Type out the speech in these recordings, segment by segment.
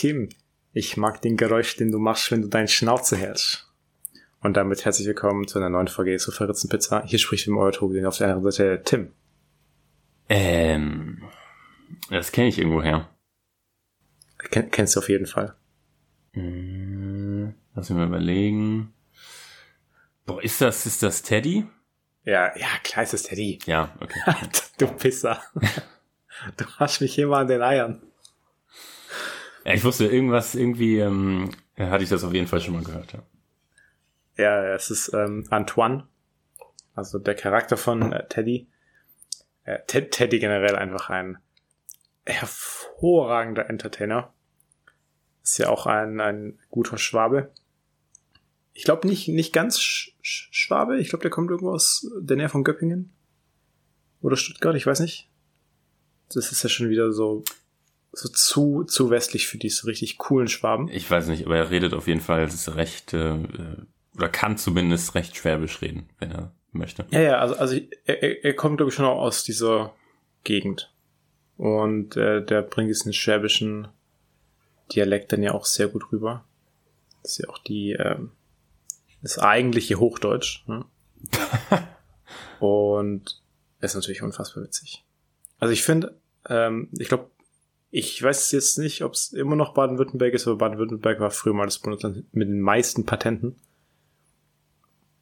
Tim, ich mag den Geräusch, den du machst, wenn du deinen Schnauze hältst. Und damit herzlich willkommen zu einer neuen Folge zu Verritzen Pizza. Hier spricht im euer Tobi auf der anderen Seite Tim. Ähm, das kenne ich irgendwoher. Ken kennst du auf jeden Fall. Hm, lass mich mal überlegen. Boah, ist das, ist das Teddy? Ja, ja, klar ist das Teddy. Ja, okay. du Pisser. du hast mich immer an den Eiern. Ja, ich wusste, irgendwas, irgendwie ähm, hatte ich das auf jeden Fall schon mal gehört, ja. Ja, es ist ähm, Antoine, also der Charakter von äh, Teddy. Äh, Ted, Teddy generell einfach ein hervorragender Entertainer. Ist ja auch ein, ein guter Schwabe. Ich glaube nicht, nicht ganz Sch Schwabe. Ich glaube, der kommt irgendwo aus der Nähe von Göppingen. Oder Stuttgart, ich weiß nicht. Das ist ja schon wieder so, so zu, zu westlich für diese richtig coolen Schwaben. Ich weiß nicht, aber er redet auf jeden Fall recht, äh, oder kann zumindest recht schwäbisch reden, wenn er möchte. Ja, ja, also, also er, er kommt, glaube ich, schon auch aus dieser Gegend. Und äh, der bringt diesen schwäbischen Dialekt dann ja auch sehr gut rüber. Das ist ja auch die, ähm, das eigentliche Hochdeutsch. Ne? Und ist natürlich unfassbar witzig. Also ich finde, ähm, ich glaube, ich weiß jetzt nicht, ob es immer noch Baden-Württemberg ist, aber Baden-Württemberg war früher mal das Bundesland mit den meisten Patenten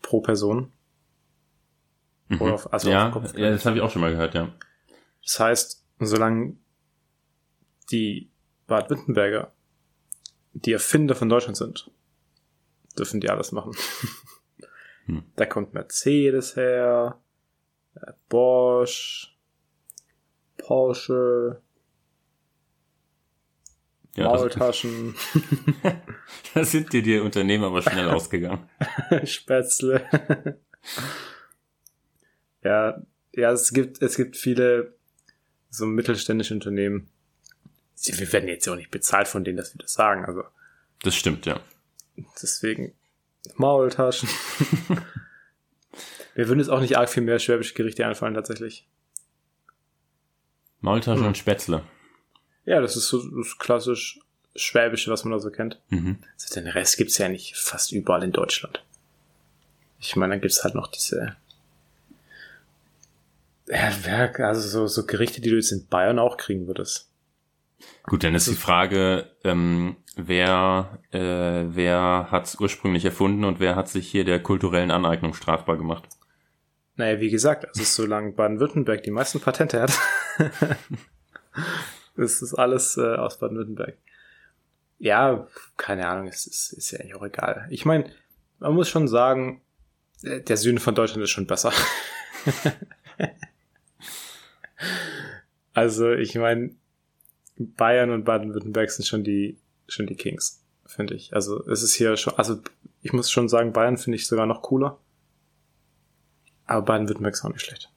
pro Person. Mhm. Auf, also ja, auf ja, das habe ich auch schon mal gehört, ja. Das heißt, solange die Baden-Württemberger die Erfinder von Deutschland sind, dürfen die alles machen. Hm. Da kommt Mercedes her, äh, Bosch, Porsche, ja, Maultaschen. da sind dir die Unternehmen aber schnell ausgegangen. Spätzle. ja, ja, es gibt, es gibt viele so mittelständische Unternehmen. Wir werden jetzt ja auch nicht bezahlt von denen, dass wir das sagen, also. Das stimmt, ja. Deswegen Maultaschen. wir würden jetzt auch nicht arg viel mehr schwäbische Gerichte einfallen, tatsächlich. Maultaschen hm. und Spätzle. Ja, das ist so das klassisch Schwäbische, was man da so kennt. Mhm. Also den Rest gibt's ja nicht fast überall in Deutschland. Ich meine, dann gibt's halt noch diese ja, also so, so Gerichte, die du jetzt in Bayern auch kriegen würdest. Gut, dann ist die Frage, ähm, wer, äh, wer hat es ursprünglich erfunden und wer hat sich hier der kulturellen Aneignung strafbar gemacht? Naja, wie gesagt, also solange Baden-Württemberg die meisten Patente hat, ist das alles äh, aus Baden-Württemberg. Ja, keine Ahnung, es ist, ist ja eigentlich auch egal. Ich meine, man muss schon sagen, äh, der Süden von Deutschland ist schon besser. also, ich meine, Bayern und Baden-Württemberg sind schon die, schon die Kings, finde ich. Also, es ist hier schon, also, ich muss schon sagen, Bayern finde ich sogar noch cooler. Aber Baden-Württemberg ist auch nicht schlecht.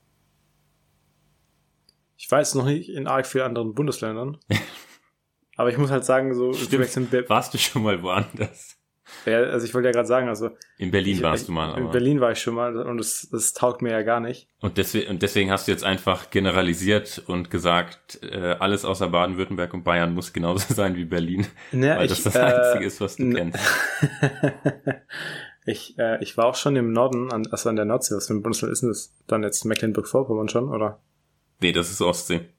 Ich weiß noch nicht in arg vielen anderen Bundesländern. aber ich muss halt sagen, so, Stimmt. warst du schon mal woanders? Ja, also ich wollte ja gerade sagen, also. In Berlin ich, warst du mal. In. Berlin war ich schon mal und das, das taugt mir ja gar nicht. Und deswegen, und deswegen hast du jetzt einfach generalisiert und gesagt, äh, alles außer Baden-Württemberg und Bayern muss genauso sein wie Berlin. Ja, weil ich, das das äh, Einzige ist, was du kennst. ich, äh, ich war auch schon im Norden, an, also an der Nordsee. Was für ein Bundesland ist denn das? Dann jetzt Mecklenburg-Vorpommern schon, oder? Nee, das ist Ostsee.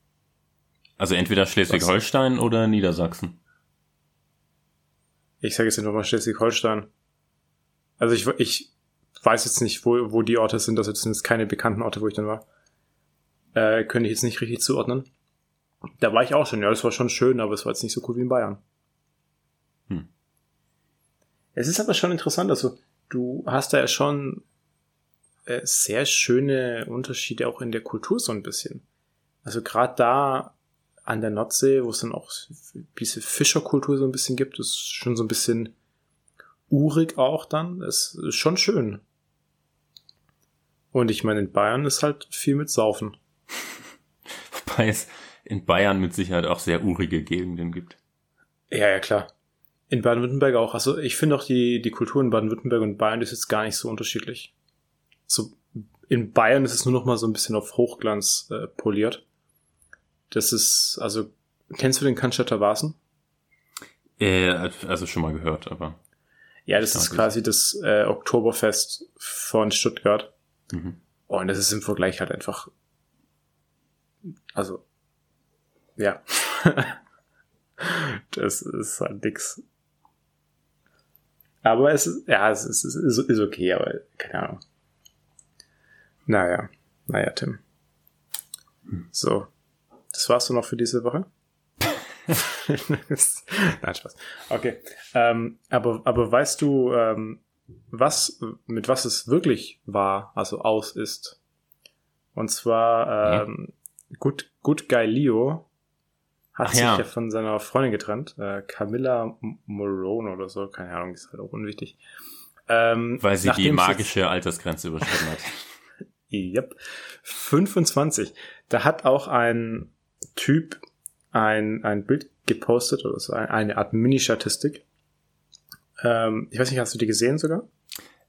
Also entweder Schleswig-Holstein oder Niedersachsen. Ich sage jetzt einfach mal Schleswig-Holstein. Also ich, ich weiß jetzt nicht, wo, wo die Orte sind. Das sind jetzt keine bekannten Orte, wo ich dann war. Äh, könnte ich jetzt nicht richtig zuordnen. Da war ich auch schon. Ja, das war schon schön, aber es war jetzt nicht so cool wie in Bayern. Hm. Es ist aber schon interessant. Also du hast da ja schon äh, sehr schöne Unterschiede auch in der Kultur so ein bisschen. Also gerade da an der Nordsee, wo es dann auch diese Fischerkultur so ein bisschen gibt, ist schon so ein bisschen urig auch dann. Es ist schon schön. Und ich meine, in Bayern ist halt viel mit Saufen. Wobei es in Bayern mit Sicherheit auch sehr urige Gegenden gibt. Ja, ja, klar. In Baden-Württemberg auch. Also ich finde auch die, die Kultur in Baden-Württemberg und Bayern ist jetzt gar nicht so unterschiedlich. So, in Bayern ist es nur noch mal so ein bisschen auf Hochglanz äh, poliert. Das ist, also, kennst du den Cannstatter Vasen? Äh, also schon mal gehört, aber. Ja, das ist quasi das äh, Oktoberfest von Stuttgart. Mhm. Und das ist im Vergleich halt einfach. Also. Ja. das ist halt nix. Aber es ist, ja, es ist, ist, ist okay, aber keine Ahnung. Naja, naja, Tim. So. Das war's so noch für diese Woche. Nein, Spaß. Okay. Ähm, aber, aber weißt du, ähm, was, mit was es wirklich war, also aus ist? Und zwar, ähm, ja. Good, Good Guy Leo hat Ach, sich ja. ja. von seiner Freundin getrennt, äh, Camilla Morone oder so, keine Ahnung, ist halt auch unwichtig. Ähm, Weil sie die magische Altersgrenze überschritten hat. yep. 25. Da hat auch ein Typ ein, ein Bild gepostet, oder so eine Art Mini-Statistik. Ähm, ich weiß nicht, hast du die gesehen sogar?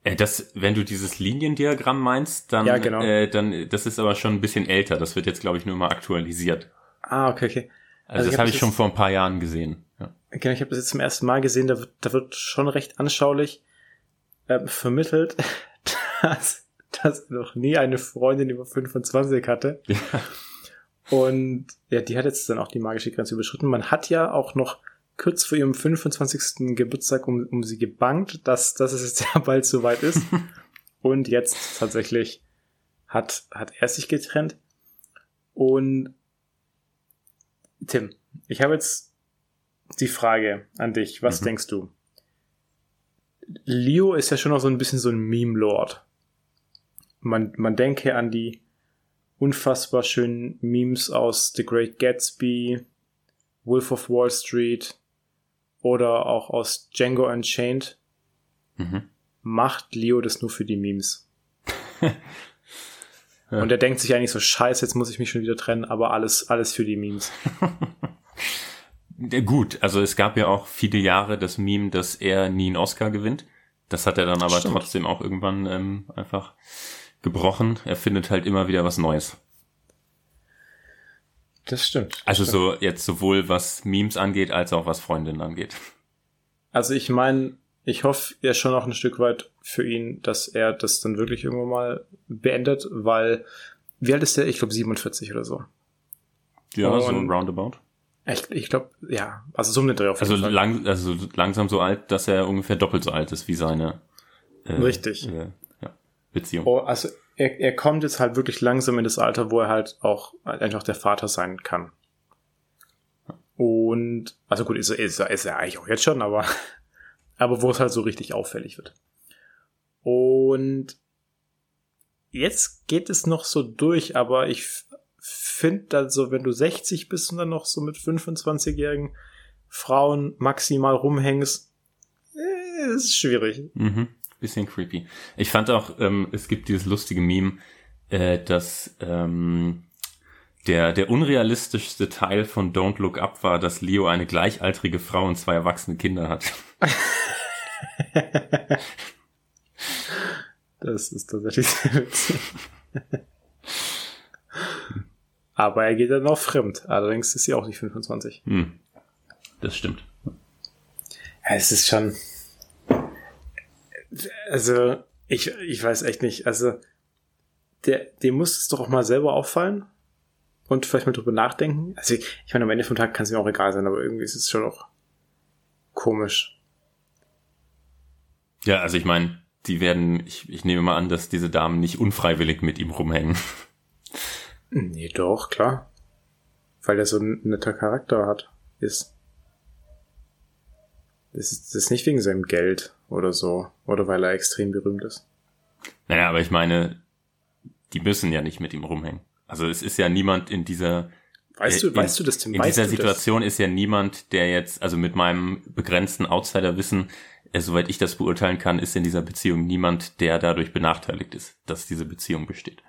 Äh, das, wenn du dieses Liniendiagramm meinst, dann, ja, genau. äh, dann, das ist aber schon ein bisschen älter. Das wird jetzt, glaube ich, nur mal aktualisiert. Ah, okay, okay. Also, also das habe ich schon vor ein paar Jahren gesehen. Ja. Genau, ich habe das jetzt zum ersten Mal gesehen. Da wird, da wird schon recht anschaulich äh, vermittelt, dass, dass noch nie eine Freundin über 25 hatte. Ja. Und ja, die hat jetzt dann auch die magische Grenze überschritten. Man hat ja auch noch kurz vor ihrem 25. Geburtstag um, um sie gebankt, dass, dass es jetzt ja bald soweit ist. Und jetzt tatsächlich hat, hat er sich getrennt. Und Tim, ich habe jetzt die Frage an dich. Was mhm. denkst du? Leo ist ja schon noch so ein bisschen so ein Meme-Lord. Man, man denke an die unfassbar schönen Memes aus The Great Gatsby, Wolf of Wall Street oder auch aus Django Unchained. Mhm. Macht Leo das nur für die Memes? ja. Und er denkt sich eigentlich so, scheiße, jetzt muss ich mich schon wieder trennen, aber alles, alles für die Memes. Gut, also es gab ja auch viele Jahre das Meme, dass er nie einen Oscar gewinnt. Das hat er dann aber Stimmt. trotzdem auch irgendwann ähm, einfach gebrochen. Er findet halt immer wieder was Neues. Das stimmt. Das also stimmt. so jetzt sowohl was Memes angeht, als auch was Freundinnen angeht. Also ich meine, ich hoffe ja schon noch ein Stück weit für ihn, dass er das dann wirklich irgendwann mal beendet, weil wie alt ist der? Ich glaube 47 oder so. Ja, Und so roundabout. Ich, ich glaube, ja, also so eine Dreh auf jeden also Fall. Lang, also langsam so alt, dass er ungefähr doppelt so alt ist wie seine äh, Richtig. Äh, Beziehung. Oh, also er, er kommt jetzt halt wirklich langsam in das Alter, wo er halt auch einfach der Vater sein kann. Und, also gut, ist er, ist er, ist er eigentlich auch jetzt schon, aber, aber wo es halt so richtig auffällig wird. Und jetzt geht es noch so durch, aber ich finde also, wenn du 60 bist und dann noch so mit 25-jährigen Frauen maximal rumhängst, äh, ist schwierig. Mhm bisschen creepy. Ich fand auch, ähm, es gibt dieses lustige Meme, äh, dass ähm, der, der unrealistischste Teil von Don't Look Up war, dass Leo eine gleichaltrige Frau und zwei erwachsene Kinder hat. das ist tatsächlich sehr witzig. Aber er geht dann auch fremd. Allerdings ist sie auch nicht 25. Hm. Das stimmt. Ja, es ist schon, also, ich, ich weiß echt nicht. Also, der, dem muss es doch auch mal selber auffallen und vielleicht mal drüber nachdenken. Also, ich, ich meine, am Ende vom Tag kann es mir auch egal sein, aber irgendwie ist es schon auch komisch. Ja, also ich meine, die werden, ich, ich nehme mal an, dass diese Damen nicht unfreiwillig mit ihm rumhängen. Nee, doch, klar. Weil er so ein netter Charakter hat, ist. Das ist, das nicht wegen seinem Geld oder so. Oder weil er extrem berühmt ist. Naja, aber ich meine, die müssen ja nicht mit ihm rumhängen. Also es ist ja niemand in dieser Weißt du, in, weißt du das, Tim? In dieser Situation das? ist ja niemand, der jetzt, also mit meinem begrenzten Outsiderwissen, äh, soweit ich das beurteilen kann, ist in dieser Beziehung niemand, der dadurch benachteiligt ist, dass diese Beziehung besteht.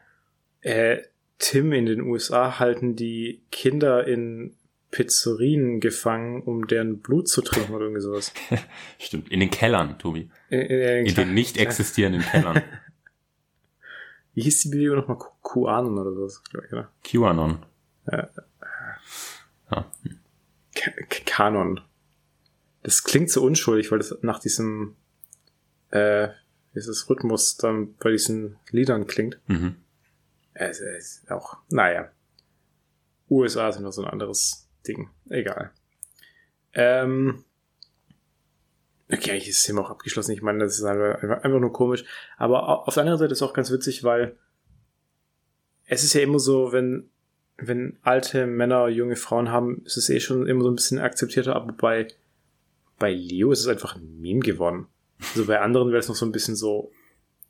Äh, Tim, in den USA halten die Kinder in Pizzerien gefangen, um deren Blut zu trinken oder irgendwie sowas. Stimmt, in den Kellern, Tobi. In, in, in den nicht existierenden Kellern. Wie hieß die Bewegung nochmal? QAnon oder sowas, glaube ich, oder? QAnon. Ja. ja. Kanon. das klingt so unschuldig, weil das nach diesem, äh, dieses Rhythmus dann bei diesen Liedern klingt. Mhm. Es ist auch, naja. USA sind noch so ein anderes Ding. Egal. Ähm, okay, ich ist Thema auch abgeschlossen. Ich meine, das ist einfach, nur komisch. Aber auf der anderen Seite ist es auch ganz witzig, weil es ist ja immer so, wenn, wenn alte Männer junge Frauen haben, ist es eh schon immer so ein bisschen akzeptierter, aber bei, bei Leo ist es einfach ein Meme geworden. Also bei anderen wäre es noch so ein bisschen so,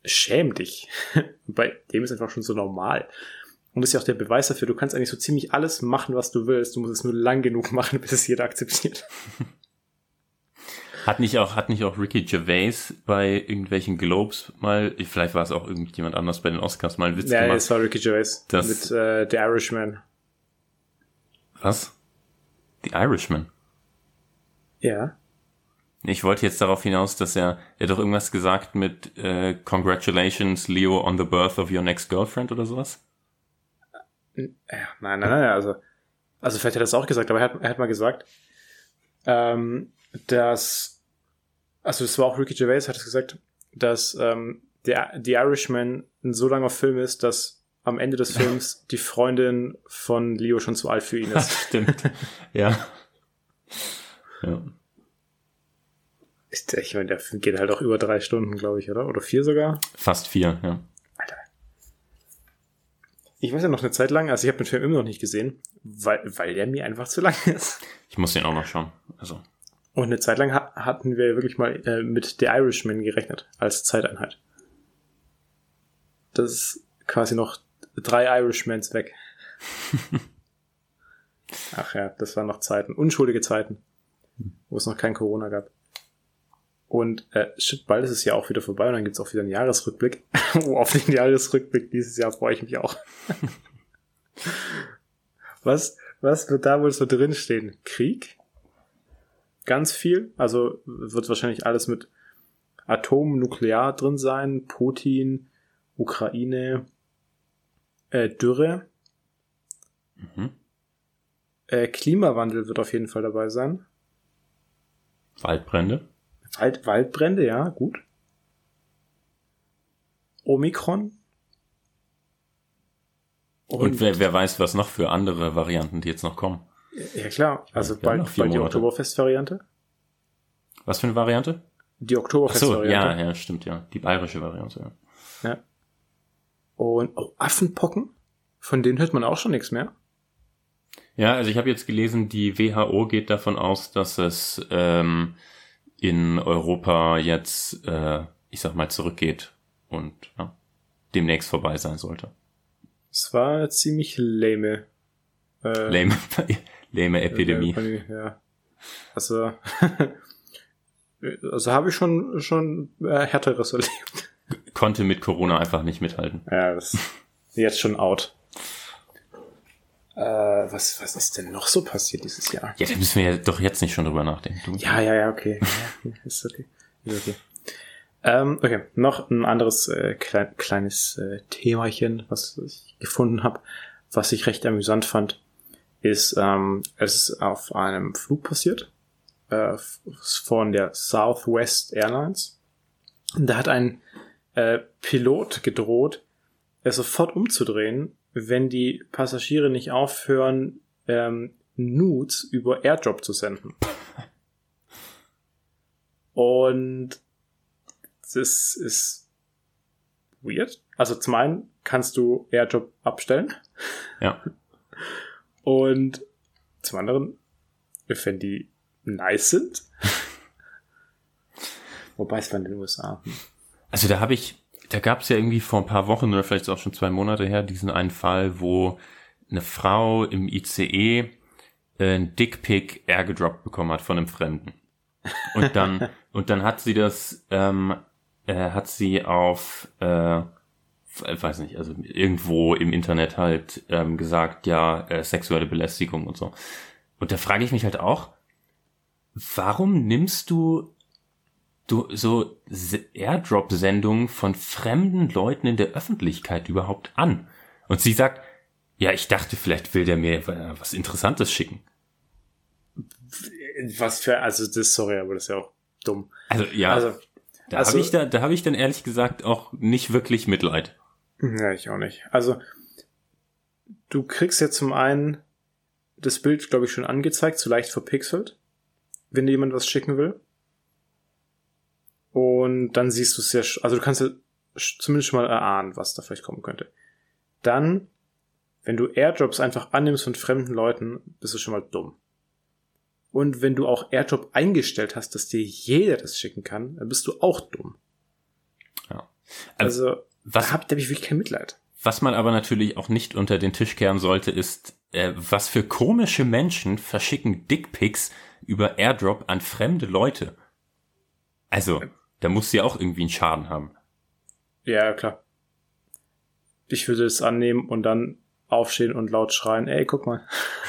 schäm dich. bei dem ist einfach schon so normal. Und das ist ja auch der Beweis dafür, du kannst eigentlich so ziemlich alles machen, was du willst. Du musst es nur lang genug machen, bis es jeder akzeptiert. Hat nicht auch, hat nicht auch Ricky Gervais bei irgendwelchen Globes mal, vielleicht war es auch irgendjemand anders bei den Oscars mal einen Witz ja, gemacht. Ja, es war Ricky Gervais. Das- mit äh, The Irishman. Was? The Irishman. Ja. Ich wollte jetzt darauf hinaus, dass er, er hat doch irgendwas gesagt mit äh, Congratulations, Leo, on the birth of your next girlfriend oder sowas. Nein, nein, nein, also, also vielleicht hat er das auch gesagt, aber er hat, er hat mal gesagt, ähm, dass, also es war auch Ricky Gervais, hat es gesagt, dass ähm, der, The Irishman ein so langer Film ist, dass am Ende des Films die Freundin von Leo schon zu alt für ihn ist. Stimmt. ja. Ja. Ist- ich meine, der Film geht halt auch über drei Stunden, glaube ich, oder? Oder vier sogar? Fast vier, ja. Ich weiß ja noch eine Zeit lang, also ich habe den Film immer noch nicht gesehen, weil, weil der mir einfach zu lang ist. Ich muss den auch noch schauen. Also. Und eine Zeit lang ha hatten wir wirklich mal äh, mit The Irishman gerechnet als Zeiteinheit. Das ist quasi noch drei Irishmans weg. Ach ja, das waren noch Zeiten, unschuldige Zeiten, wo es noch kein Corona gab. Und äh, shit, bald ist es ja auch wieder vorbei und dann gibt's auch wieder einen Jahresrückblick. oh, auf den Jahresrückblick dieses Jahr freue ich mich auch. was, was wird da wohl so drinstehen? Krieg? Ganz viel. Also wird wahrscheinlich alles mit Atom, Nuklear drin sein, Putin, Ukraine, äh, Dürre, Mhm. äh, Klimawandel wird auf jeden Fall dabei sein. Waldbrände. Wald, Waldbrände, ja, gut. Omikron. Und, wer, wer weiß, was noch für andere Varianten, die jetzt noch kommen. ja klar, also Ja, noch bald, bald die. Oktoberfest-Variante. Was für eine Variante? Die Ach so, Oktoberfest-Variante. ja, ja, stimmt, ja. Die bayerische Variante, ja. ja. Und oh, Affenpocken, von denen hört man auch schon nichts mehr. Ja, also ich habe jetzt gelesen, die WHO geht davon aus, dass es ähm, in Europa jetzt, äh, ich sag mal, zurückgeht und ja, demnächst vorbei sein sollte. Es war ziemlich lame. Äh, Lame, lame Epidemie. Pandemie, Ja. Also, also habe ich schon schon äh, härteres erlebt. Konnte mit Corona einfach nicht mithalten. Ja, das ist jetzt schon out. Äh, was, was ist denn noch so passiert dieses Jahr? Ja, da müssen wir ja doch jetzt nicht schon drüber nachdenken. Du. Ja, ja, ja, okay. Ja, ist okay. Ist okay. Ähm, okay, noch ein anderes äh, klein, kleines äh, Themachen, was ich gefunden habe, was ich recht amüsant fand, ist, ähm, es ist auf einem Flug passiert äh, von der Southwest Airlines. Da hat ein äh, Pilot gedroht, es sofort umzudrehen, wenn die Passagiere nicht aufhören, ähm, Nudes über Airdrop zu senden. Und das ist weird. Also zum einen kannst du Airdrop abstellen Ja. und zum anderen, wenn die nice sind. Wobei es war in den USA. Hm. Also da habe ich, da gab es ja irgendwie vor ein paar Wochen oder vielleicht auch schon zwei Monate her diesen einen Fall, wo eine Frau im ICE äh, ein Dickpick airgedroppt bekommen hat von einem Fremden. Und dann, und dann hat sie das, ähm, äh, hat sie auf, äh, weiß nicht, also irgendwo im Internet halt ähm, gesagt, ja, äh, sexuelle Belästigung und so. Und da frage ich mich halt auch, warum nimmst du du so Se- Airdrop-Sendungen von fremden Leuten in der Öffentlichkeit überhaupt an? Und sie sagt, ja, ich dachte, vielleicht will der mir was Interessantes schicken. Was für, also das, sorry, aber das ist ja auch dumm. Also ja, Also, da also- habe ich da, da habe ich dann ehrlich gesagt auch nicht wirklich Mitleid. ja, ich auch nicht. Also, du kriegst jetzt zum einen das Bild, glaube ich, schon angezeigt, zu leicht verpixelt, wenn dir jemand was schicken will. Und dann siehst du es sch- also du kannst ja zumindest schon mal erahnen, was da vielleicht kommen könnte. Dann, wenn du Airdrops einfach annimmst von fremden Leuten, bist du schon mal dumm. Und wenn du auch Airdrop eingestellt hast, dass dir jeder das schicken kann, dann bist du auch dumm. Ja. Also, Was, da hab, da hab ich wirklich kein Mitleid. was man aber natürlich auch nicht unter den Tisch kehren sollte, ist, äh, was für komische Menschen verschicken Dickpics über Airdrop an fremde Leute. Also, da muss sie auch irgendwie einen Schaden haben. Ja, klar. Ich würde es annehmen und dann aufstehen und laut schreien, ey, guck mal,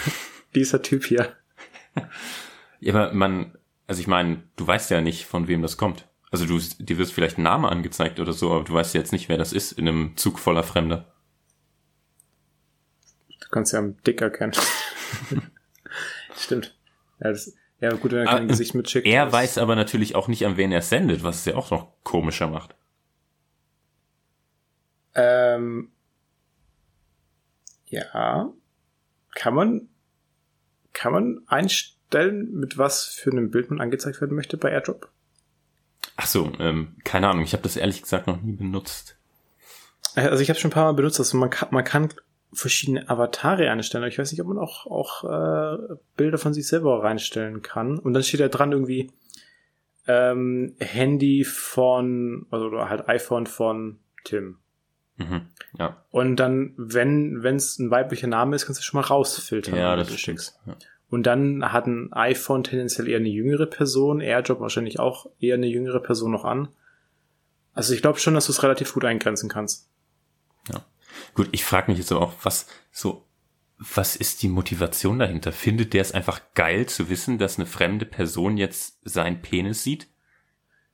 dieser Typ hier. Ja, aber man, also ich meine, du weißt ja nicht, von wem das kommt. Also du, dir wird vielleicht ein Name angezeigt oder so, aber du weißt ja jetzt nicht, wer das ist in einem Zug voller Fremder. Du kannst ja am Dick erkennen. Stimmt. Ja, das, ja, gut, wenn er Ah, kein Gesicht mitschickt. Er das- weiß aber natürlich auch nicht, an wen er sendet, was es ja auch noch komischer macht. Ähm, ja. Kann man, kann man einstellen, mit was für einem Bild man angezeigt werden möchte bei AirDrop? Ach so, ähm, keine Ahnung, ich habe das ehrlich gesagt noch nie benutzt. Äh, Also ich habe schon ein paar Mal benutzt, dass man kann, man kann verschiedene Avatare einstellen. Ich weiß nicht, ob man auch, auch äh, Bilder von sich selber reinstellen kann. Und dann steht da dran irgendwie ähm, Handy von, also oder halt iPhone von Tim. Mhm, ja, Und dann, wenn wenn es ein weiblicher Name ist, kannst du schon mal rausfiltern. ja, das stimmt. Ja. Und dann hat ein iPhone tendenziell eher eine jüngere Person, AirDrop wahrscheinlich auch eher eine jüngere Person noch an. Also ich glaube schon, dass du es relativ gut eingrenzen kannst. Gut, ich frage mich jetzt aber auch, was so, was ist die Motivation dahinter? Findet der es einfach geil zu wissen, dass eine fremde Person jetzt seinen Penis sieht?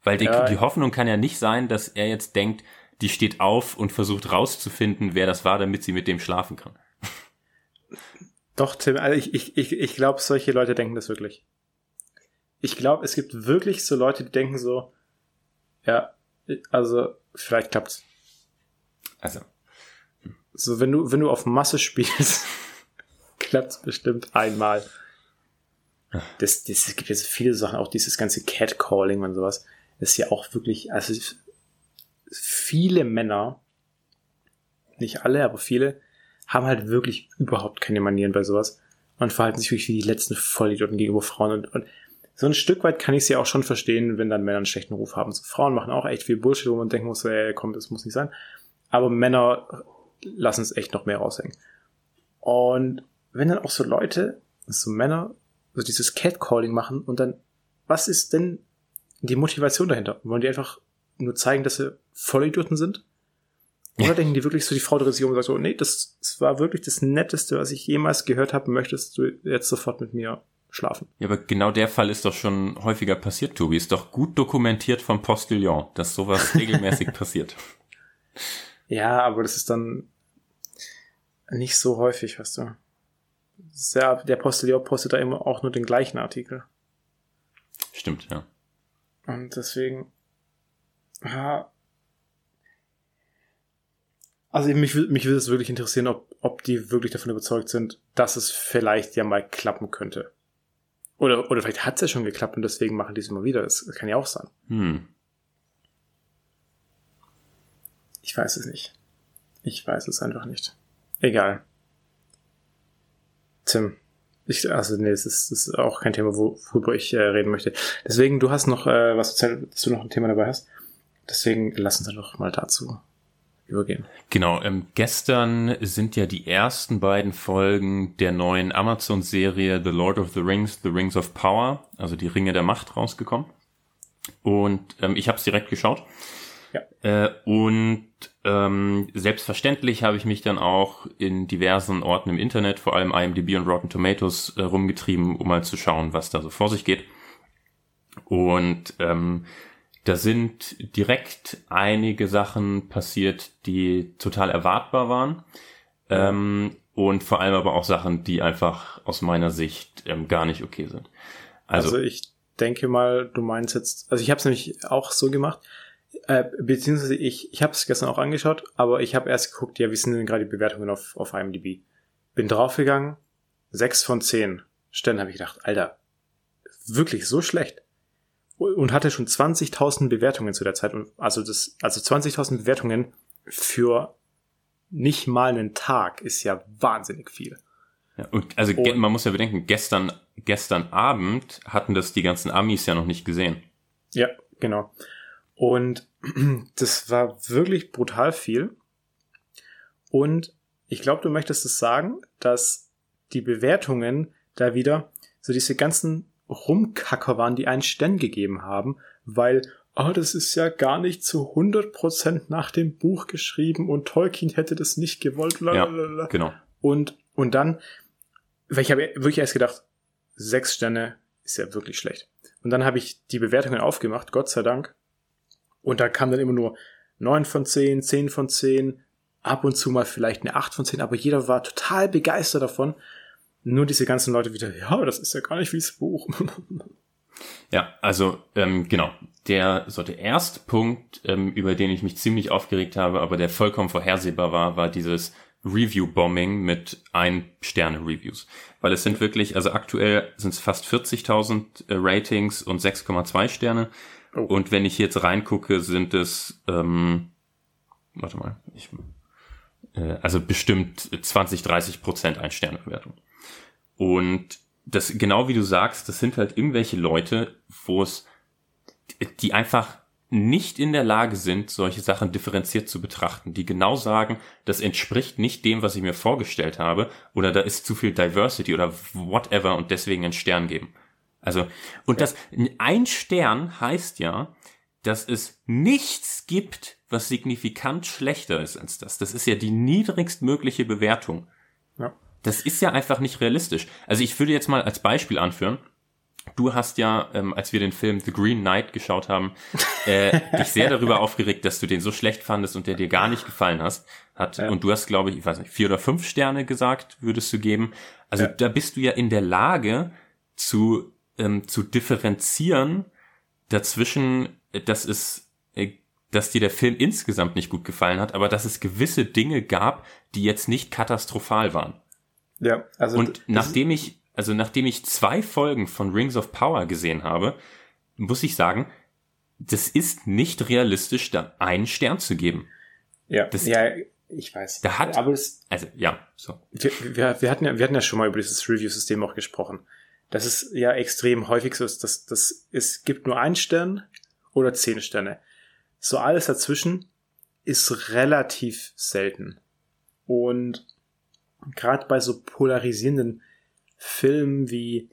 Weil die, Ja. die Hoffnung kann ja nicht sein, dass er jetzt denkt, die steht auf und versucht rauszufinden, wer das war, damit sie mit dem schlafen kann. Doch, Tim, also ich, ich, ich, ich glaube, solche Leute denken das wirklich. Ich glaube, es gibt wirklich so Leute, die denken so, ja, also vielleicht klappt's. Also, So, wenn du, wenn du auf Masse spielst, klappt's bestimmt einmal. Das, das es gibt ja so viele Sachen, auch dieses ganze Catcalling und sowas, ist ja auch wirklich, also viele Männer, nicht alle, aber viele, haben halt wirklich überhaupt keine Manieren bei sowas und verhalten sich wirklich wie die letzten Vollidioten gegenüber Frauen und, und so ein Stück weit kann ich sie auch schon verstehen, wenn dann Männer einen schlechten Ruf haben. So, Frauen machen auch echt viel Bullshit, wo man denken muss, ey, komm, das muss nicht sein. Aber Männer lassen es echt noch mehr raushängen. Und wenn dann auch so Leute, so Männer, so dieses Catcalling machen und dann, was ist denn die Motivation dahinter? Wollen die einfach nur zeigen, dass sie Vollidioten sind? Oder denken die wirklich so, die Frau dreht sich um und sagt so, nee, das, das war wirklich das Netteste, was ich jemals gehört habe, möchtest du jetzt sofort mit mir schlafen? ja, aber genau der Fall ist doch schon häufiger passiert, Tobi. Ist doch gut dokumentiert vom Postillon, dass sowas regelmäßig passiert. Ja, aber das ist dann nicht so häufig, weißt du. Ja, der Postillon postet da immer auch nur den gleichen Artikel. Stimmt, ja. Und deswegen, ja. Also mich, mich würde es wirklich interessieren, ob, ob die wirklich davon überzeugt sind, dass es vielleicht ja mal klappen könnte. Oder, oder vielleicht hat es ja schon geklappt und deswegen machen die es immer wieder. Das kann ja auch sein. Hm. Ich weiß es nicht. Ich weiß es einfach nicht. Egal. Tim. Ich, also nee, das ist, das ist auch kein Thema, wo, worüber ich äh, reden möchte. Deswegen, du hast noch äh, was erzählt, dass du noch ein Thema dabei hast. Deswegen lass uns dann doch mal dazu übergehen. Genau, ähm, gestern sind ja die ersten beiden Folgen der neuen Amazon-Serie The Lord of the Rings, The Rings of Power, also die Ringe der Macht rausgekommen. Und ähm, ich habe es direkt geschaut. Ja. Äh, und ähm, selbstverständlich habe ich mich dann auch in diversen Orten im Internet, vor allem IMDb und Rotten Tomatoes, äh, rumgetrieben, um mal zu schauen, was da so vor sich geht. Und ähm, da sind direkt einige Sachen passiert, die total erwartbar waren. Ähm, und vor allem aber auch Sachen, die einfach aus meiner Sicht ähm, gar nicht okay sind. Also, also ich denke mal, du meinst jetzt, also ich habe es nämlich auch so gemacht, äh, beziehungsweise ich, ich habe es gestern auch angeschaut, aber ich habe erst geguckt, ja, wie sind denn gerade die Bewertungen auf, auf IMDb? Bin draufgegangen, sechs von zehn Sternen habe ich gedacht, Alter, wirklich so schlecht. Und hatte schon 20.000 Bewertungen zu der Zeit. Also das, also 20.000 Bewertungen für nicht mal einen Tag ist ja wahnsinnig viel. Ja, und also und, man muss ja bedenken, gestern, gestern Abend hatten das die ganzen Amis ja noch nicht gesehen. Ja, genau. Und das war wirklich brutal viel. Und ich glaube, du möchtest es sagen, dass die Bewertungen da wieder so diese ganzen Rumkacker waren, die einen Stern gegeben haben, weil, oh, das ist ja gar nicht zu 100% nach dem Buch geschrieben und Tolkien hätte das nicht gewollt. Lalalala. Ja, genau. Und, und dann, weil ich habe wirklich erst gedacht, sechs Sterne ist ja wirklich schlecht. Und dann habe ich die Bewertungen aufgemacht, Gott sei Dank. Und da kam dann immer nur neun von zehn, zehn von zehn, ab und zu mal vielleicht eine acht von zehn, aber jeder war total begeistert davon nur diese ganzen Leute wieder, ja, das ist ja gar nicht wie das Buch. Ja, also ähm, genau. Der so der erste Punkt, ähm, über den ich mich ziemlich aufgeregt habe, aber der vollkommen vorhersehbar war, war dieses Review-Bombing mit ein Sterne Reviews, weil es sind wirklich, also aktuell sind es fast 40.000 äh, Ratings und 6,2 Sterne. Oh. Und wenn ich jetzt reingucke, sind es, ähm, warte mal, ich, äh, also bestimmt 20, 30 Prozent ein Sternebewertung. Und das, genau wie du sagst, das sind halt irgendwelche Leute, wo es, die einfach nicht in der Lage sind, solche Sachen differenziert zu betrachten, die genau sagen, das entspricht nicht dem, was ich mir vorgestellt habe, oder da ist zu viel Diversity oder whatever und deswegen einen Stern geben. Also, und das, ein Stern heißt ja, dass es nichts gibt, was signifikant schlechter ist als das. Das ist ja die niedrigstmögliche Bewertung. Ja. Das ist ja einfach nicht realistisch. Also ich würde jetzt mal als Beispiel anführen. Du hast ja, ähm, als wir den Film The Green Knight geschaut haben, äh, dich sehr darüber aufgeregt, dass du den so schlecht fandest und der dir gar nicht gefallen hast, hat. Ja. Und du hast, glaube ich, ich weiß nicht, vier oder fünf Sterne gesagt, würdest du geben. Also ja. da bist du ja in der Lage zu, ähm, zu differenzieren dazwischen, dass es, äh, dass dir der Film insgesamt nicht gut gefallen hat, aber dass es gewisse Dinge gab, die jetzt nicht katastrophal waren. Ja, also. Und nachdem ich, also nachdem ich zwei Folgen von Rings of Power gesehen habe, muss ich sagen, das ist nicht realistisch, da einen Stern zu geben. Ja, das, ja, ich weiß. Da hat, aber es, also, ja, so. Wir, wir, wir hatten ja, wir hatten ja schon mal über dieses Review-System auch gesprochen. Das ist ja extrem häufig so, dass, dass es gibt nur einen Stern oder zehn Sterne. So alles dazwischen ist relativ selten. Und gerade bei so polarisierenden Filmen wie,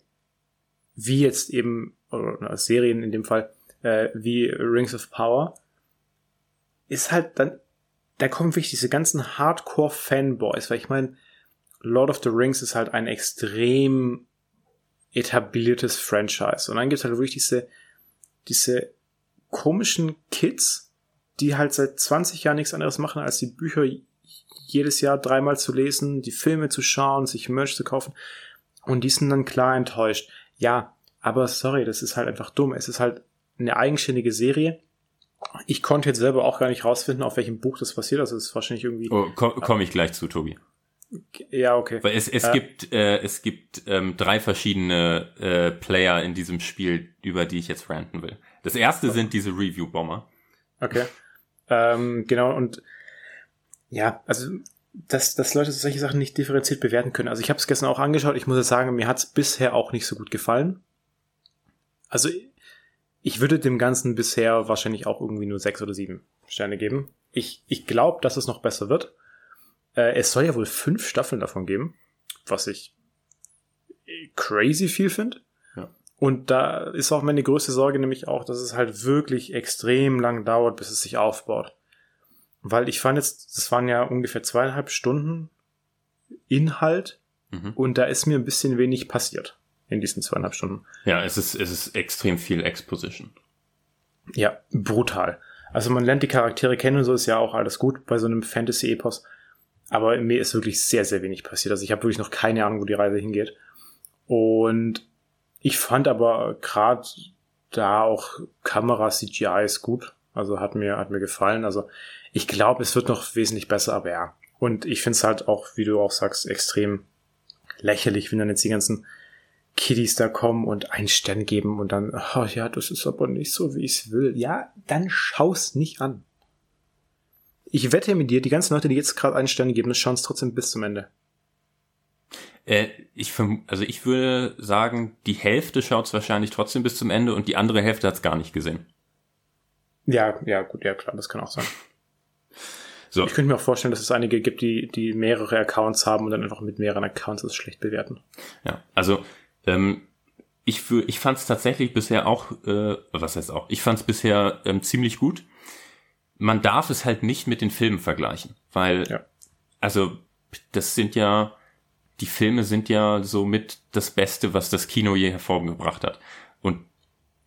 wie jetzt eben, oder Serien in dem Fall, äh, wie Rings of Power, ist halt dann, da kommen wirklich diese ganzen Hardcore-Fanboys, weil ich meine, Lord of the Rings ist halt ein extrem etabliertes Franchise. Und dann gibt's halt wirklich diese, diese komischen Kids, die halt seit 20 Jahren nichts anderes machen, als die Bücher jedes Jahr dreimal zu lesen, die Filme zu schauen, sich Merch zu kaufen. Und die sind dann klar enttäuscht. Ja, aber sorry, das ist halt einfach dumm. Es ist halt eine eigenständige Serie. Ich konnte jetzt selber auch gar nicht rausfinden, auf welchem Buch das passiert. Also es ist wahrscheinlich irgendwie. Oh, Komme komm ich gleich zu, Tobi. Ja, okay. Weil es, es äh, gibt äh, es gibt ähm, drei verschiedene äh, Player in diesem Spiel, über die ich jetzt ranten will. Das erste sind diese Review-Bomber. Okay. Ähm, genau, und ja, also dass, dass Leute solche Sachen nicht differenziert bewerten können. Also ich habe es gestern auch angeschaut, ich muss sagen, mir hat es bisher auch nicht so gut gefallen. Also ich würde dem Ganzen bisher wahrscheinlich auch irgendwie nur sechs oder sieben Sterne geben. Ich, ich glaube, dass es noch besser wird. Äh, es soll ja wohl fünf Staffeln davon geben, was ich crazy viel finde. Ja. Und da ist auch meine größte Sorge nämlich auch, dass es halt wirklich extrem lang dauert, bis es sich aufbaut. Weil ich fand jetzt, das waren ja ungefähr zweieinhalb Stunden Inhalt mhm. und da ist mir ein bisschen wenig passiert in diesen zweieinhalb Stunden. Ja, es ist, es ist extrem viel Exposition. Ja, brutal. Also man lernt die Charaktere kennen und so ist ja auch alles gut bei so einem Fantasy-Epos. Aber mir ist wirklich sehr, sehr wenig passiert. Also ich habe wirklich noch keine Ahnung, wo die Reise hingeht. Und Ich fand aber gerade da auch Kamera CGI ist gut. Also hat mir, hat mir gefallen. Also ich glaube, es wird noch wesentlich besser, aber ja. Und ich finde es halt auch, wie du auch sagst, extrem lächerlich, wenn dann jetzt die ganzen Kiddies da kommen und einen Stern geben und dann, oh ja, das ist aber nicht so, wie ich es will. Ja, dann schau's nicht an. Ich wette mit dir, die ganzen Leute, die jetzt gerade einen Stern geben, schauen es trotzdem bis zum Ende. Äh, ich also ich würde sagen, die Hälfte schaut es wahrscheinlich trotzdem bis zum Ende und die andere Hälfte hat es gar nicht gesehen. Ja, ja, gut, ja klar, das kann auch sein. So. Ich könnte mir auch vorstellen, dass es einige gibt, die, die mehrere Accounts haben und dann einfach mit mehreren Accounts es schlecht bewerten. Ja, also ähm, ich, ich fand es tatsächlich bisher auch, äh, was heißt auch, ich fand es bisher ähm, ziemlich gut. Man darf es halt nicht mit den Filmen vergleichen, weil, ja. also das sind ja, die Filme sind ja so mit das Beste, was das Kino je hervorgebracht hat. Und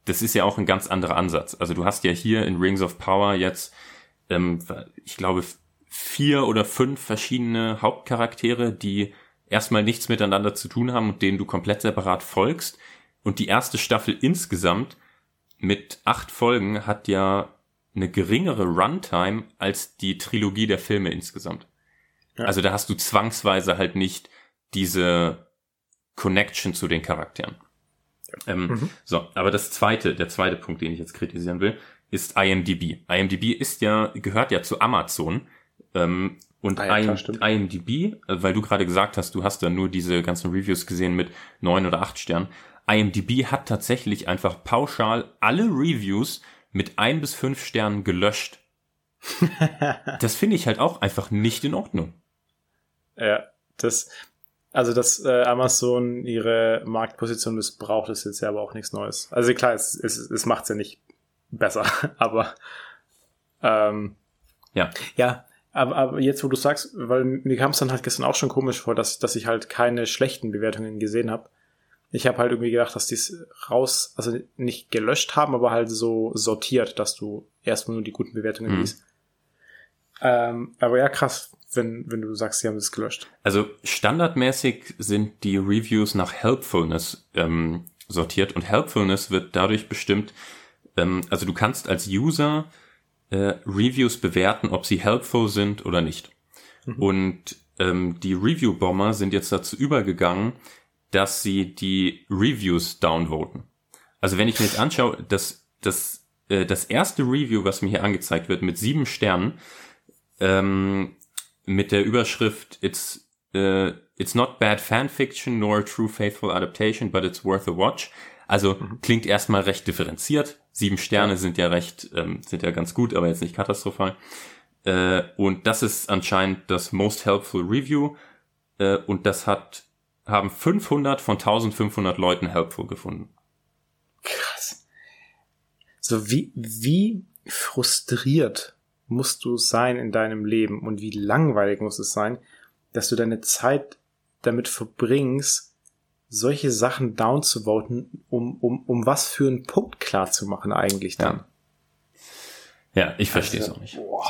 das ist ja auch ein ganz anderer Ansatz. Also du hast ja hier in Rings of Power jetzt, ähm, ich glaube, vier oder fünf verschiedene Hauptcharaktere, die erstmal nichts miteinander zu tun haben und denen du komplett separat folgst. Und die erste Staffel insgesamt mit acht Folgen hat ja eine geringere Runtime als die Trilogie der Filme insgesamt. Ja. Also da hast du zwangsweise halt nicht diese Connection zu den Charakteren. Ähm, mhm. So, aber das zweite, der zweite Punkt, den ich jetzt kritisieren will, ist IMDb. IMDb ist ja, gehört ja zu Amazon. Ähm, und ah ja, klar, IMDb, weil du gerade gesagt hast, du hast da nur diese ganzen Reviews gesehen mit neun oder acht Sternen. IMDb hat tatsächlich einfach pauschal alle Reviews mit ein bis fünf Sternen gelöscht. das finde ich halt auch einfach nicht in Ordnung. Ja, das, also, dass äh, Amazon ihre Marktposition missbraucht, ist jetzt ja aber auch nichts Neues. Also klar, es, es, es macht's ja nicht besser, aber ähm, ja. Ja, aber, aber jetzt, wo du sagst, weil mir kam es dann halt gestern auch schon komisch vor, dass, dass ich halt keine schlechten Bewertungen gesehen habe. Ich habe halt irgendwie gedacht, dass die es raus, also nicht gelöscht haben, aber halt so sortiert, dass du erstmal nur die guten Bewertungen mhm. liest. Ähm, aber ja, krass wenn, wenn du sagst, sie haben es gelöscht? Also standardmäßig sind die Reviews nach Helpfulness ähm, sortiert und Helpfulness wird dadurch bestimmt, ähm, also du kannst als User äh, Reviews bewerten, ob sie helpful sind oder nicht. Mhm. Und ähm, die Review-Bomber sind jetzt dazu übergegangen, dass sie die Reviews downvoten. Also wenn ich mir jetzt anschaue, dass das, äh, das erste Review, was mir hier angezeigt wird, mit sieben Sternen, ähm, mit der Überschrift It's uh, It's not bad fanfiction nor a true faithful adaptation, but it's worth a watch. Also mhm. klingt erstmal recht differenziert. Sieben Sterne sind ja recht, ähm, sind ja ganz gut, aber jetzt nicht katastrophal. Äh, und das ist anscheinend das Most Helpful Review. Äh, und das hat, haben 500 von 1500 Leuten helpful gefunden. Krass. So wie, wie frustriert musst du sein in deinem Leben und wie langweilig muss es sein, dass du deine Zeit damit verbringst, solche Sachen down zu voten, um, um, um was für einen Punkt klar zu machen eigentlich dann. Ja, ja ich verstehe es also, auch nicht. So.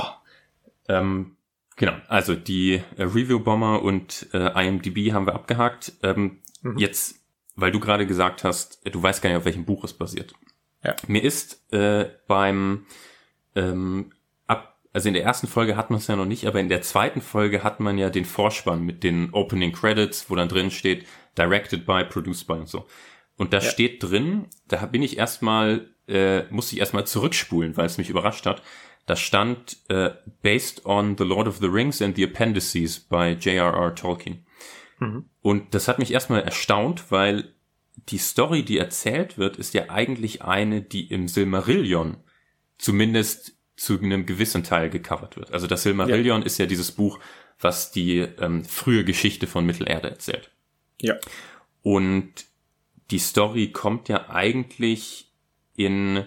Ähm, genau, also die äh, Review-Bomber und äh, IMDB haben wir abgehakt. Ähm, mhm. Jetzt, weil du gerade gesagt hast, du weißt gar nicht, auf welchem Buch es basiert. Ja. Mir ist äh, beim ähm, also in der ersten Folge hat man es ja noch nicht, aber in der zweiten Folge hat man ja den Vorspann mit den Opening Credits, wo dann drin steht, directed by, produced by und so. Und da ja. steht drin, da bin ich erstmal, äh, musste ich erstmal zurückspulen, weil es mich überrascht hat. Da stand äh, based on The Lord of the Rings and the Appendices by J.R.R. Tolkien. Mhm. Und das hat mich erstmal erstaunt, weil die Story, die erzählt wird, ist ja eigentlich eine, die im Silmarillion zumindest zu einem gewissen Teil gecovert wird. Also das Silmarillion ja. ist ja dieses Buch, was die ähm, frühe Geschichte von Mittelerde erzählt. Ja. Und die Story kommt ja eigentlich in,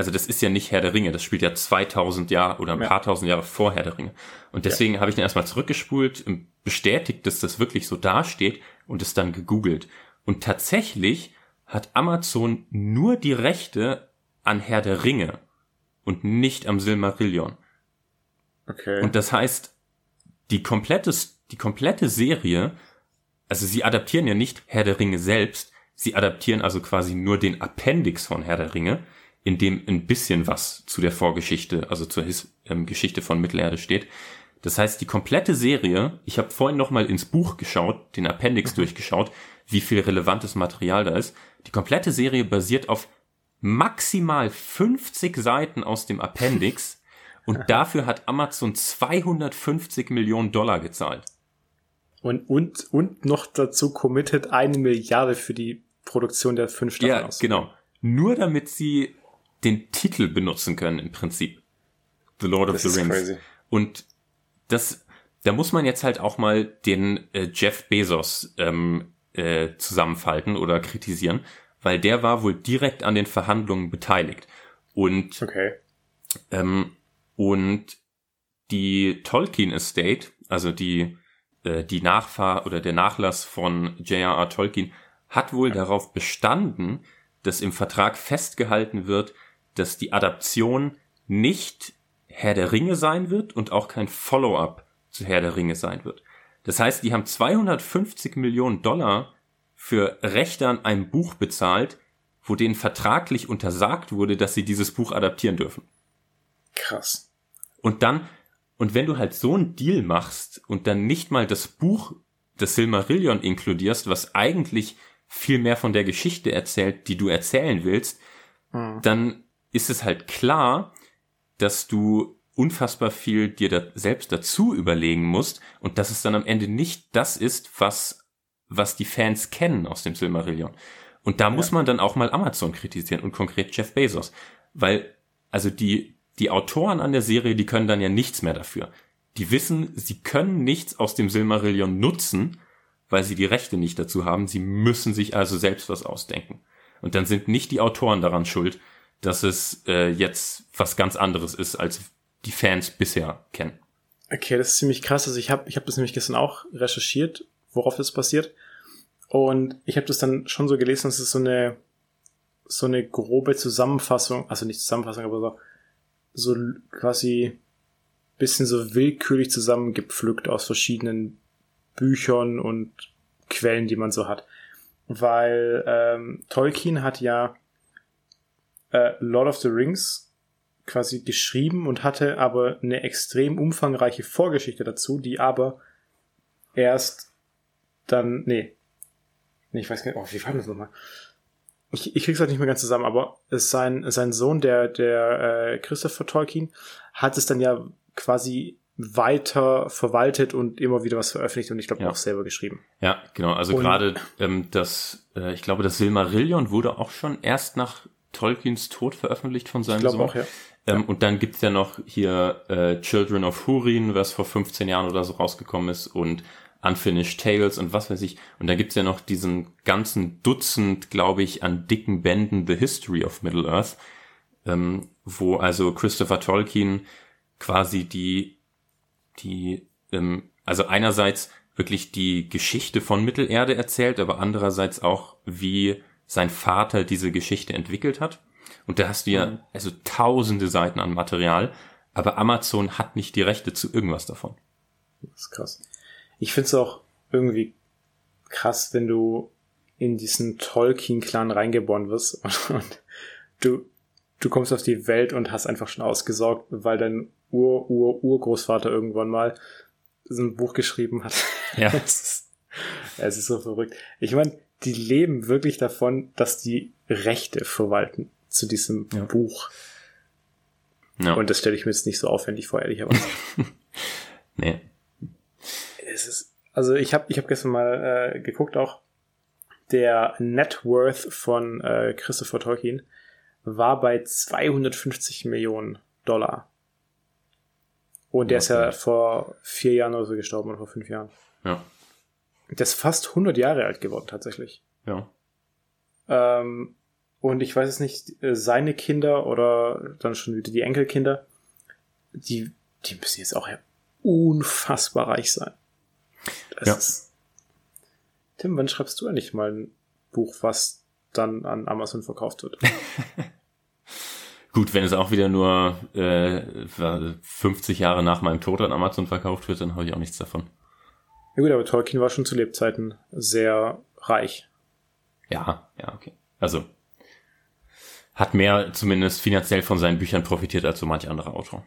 also das ist ja nicht Herr der Ringe, das spielt ja 2000 Jahre oder ein ja. paar tausend Jahre vor Herr der Ringe. Und deswegen ja. habe ich dann erstmal zurückgespult, bestätigt, dass das wirklich so dasteht und es dann gegoogelt. Und tatsächlich hat Amazon nur die Rechte an Herr der Ringe und nicht am Silmarillion. Okay. Und das heißt, die komplette, die komplette Serie, also sie adaptieren ja nicht Herr der Ringe selbst, Sie adaptieren also quasi nur den Appendix von Herr der Ringe, in dem ein bisschen was zu der Vorgeschichte, also zur His ähm, Geschichte von Mittelerde steht. Das heißt, die komplette Serie, ich habe vorhin noch mal ins Buch geschaut, den Appendix mhm. durchgeschaut, wie viel relevantes Material da ist. Die komplette Serie basiert auf maximal 50 Seiten aus dem Appendix und dafür hat Amazon 250 Millionen Dollar gezahlt. Und, und, und noch dazu committed eine Milliarde für die Produktion der fünf Staffeln ja, aus. genau. Nur damit sie den Titel benutzen können im Prinzip. The Lord das of the Rings. Crazy. Und das, da muss man jetzt halt auch mal den äh, Jeff Bezos ähm, äh, zusammenfalten oder kritisieren, weil der war wohl direkt an den Verhandlungen beteiligt. Und, okay. ähm, und die Tolkien Estate, also die, äh, die Nachfahr oder der Nachlass von J.R.R. Tolkien, hat wohl ja. darauf bestanden, dass im Vertrag festgehalten wird, dass die Adaption nicht Herr der Ringe sein wird und auch kein Follow-up zu Herr der Ringe sein wird. Das heißt, die haben 250 Millionen Dollar für Rechte an einem Buch bezahlt, wo denen vertraglich untersagt wurde, dass sie dieses Buch adaptieren dürfen. Krass. Und dann, und wenn du halt so einen Deal machst und dann nicht mal das Buch das Silmarillion inkludierst, was eigentlich viel mehr von der Geschichte erzählt, die du erzählen willst, mhm. dann ist es halt klar, dass du unfassbar viel dir da selbst dazu überlegen musst und dass es dann am Ende nicht das ist, was was die Fans kennen aus dem Silmarillion. Und da ja. muss man dann auch mal Amazon kritisieren und konkret Jeff Bezos. Weil, also die, die Autoren an der Serie, die können dann ja nichts mehr dafür. Die wissen, sie können nichts aus dem Silmarillion nutzen, weil sie die Rechte nicht dazu haben. Sie müssen sich also selbst was ausdenken. Und dann sind nicht die Autoren daran schuld, dass es äh, jetzt was ganz anderes ist, als die Fans bisher kennen. Okay, das ist ziemlich krass. Also ich habe ich hab das nämlich gestern auch recherchiert worauf das passiert. Und ich habe das dann schon so gelesen, dass es so eine so eine grobe Zusammenfassung, also nicht Zusammenfassung, aber so, so quasi bisschen so willkürlich zusammengepflückt aus verschiedenen Büchern und Quellen, die man so hat. Weil ähm, Tolkien hat ja äh, Lord of the Rings quasi geschrieben und hatte aber eine extrem umfangreiche Vorgeschichte dazu, die aber erst dann, nee. Nee, ich weiß gar nicht, oh, wie war das nochmal? Ich, ich krieg's halt nicht mehr ganz zusammen, aber es sein, sein Sohn, der, der äh, Christopher Tolkien, hat es dann ja quasi weiter verwaltet und immer wieder was veröffentlicht und ich glaube ja. auch selber geschrieben. Ja, genau. Also gerade ähm, das, äh, ich glaube, das Silmarillion wurde auch schon erst nach Tolkiens Tod veröffentlicht von seinem ich Sohn. Auch, ja. Ähm, und dann gibt's ja noch hier äh, Children of Hurin, was vor 15 Jahren oder so rausgekommen ist und Unfinished Tales und was weiß ich. Und da gibt's ja noch diesen ganzen Dutzend, glaube ich, an dicken Bänden The History of Middle-earth, ähm, wo also Christopher Tolkien quasi die, die, ähm, also einerseits wirklich die Geschichte von Mittelerde erzählt, aber andererseits auch, wie sein Vater diese Geschichte entwickelt hat. Und da hast du ja mhm. also tausende Seiten an Material, aber Amazon hat nicht die Rechte zu irgendwas davon. Das ist krass. Ich finde es auch irgendwie krass, wenn du in diesen Tolkien-Clan reingeboren wirst und, und du, du kommst auf die Welt und hast einfach schon ausgesorgt, weil dein Ur-Ur-Urgroßvater irgendwann mal so ein Buch geschrieben hat. Ja. es, ist, es ist so verrückt. Ich meine, die leben wirklich davon, dass die Rechte verwalten zu diesem ja. Buch. Ja. Und das stelle ich mir jetzt nicht so aufwendig vor, ehrlicherweise. nee es ist, also ich habe ich hab gestern mal äh, geguckt auch, der Net Worth von äh, Christopher Tolkien war bei 250 Millionen Dollar. Und der okay. ist ja vor vier Jahren oder so gestorben oder vor fünf Jahren. Ja. Der ist fast 100 Jahre alt geworden tatsächlich. Ja. Ähm, und ich weiß es nicht, äh, seine Kinder oder dann schon wieder die Enkelkinder, die, die müssen jetzt auch ja unfassbar reich sein. Das ja. Ist, Tim, wann schreibst du eigentlich mal ein Buch, was dann an Amazon verkauft wird? Gut, wenn es auch wieder nur äh, 50 Jahre nach meinem Tod an Amazon verkauft wird, dann habe ich auch nichts davon. Ja gut, aber Tolkien war schon zu Lebzeiten sehr reich. Ja, ja, okay. Also hat mehr zumindest finanziell von seinen Büchern profitiert als so manch anderer Autor.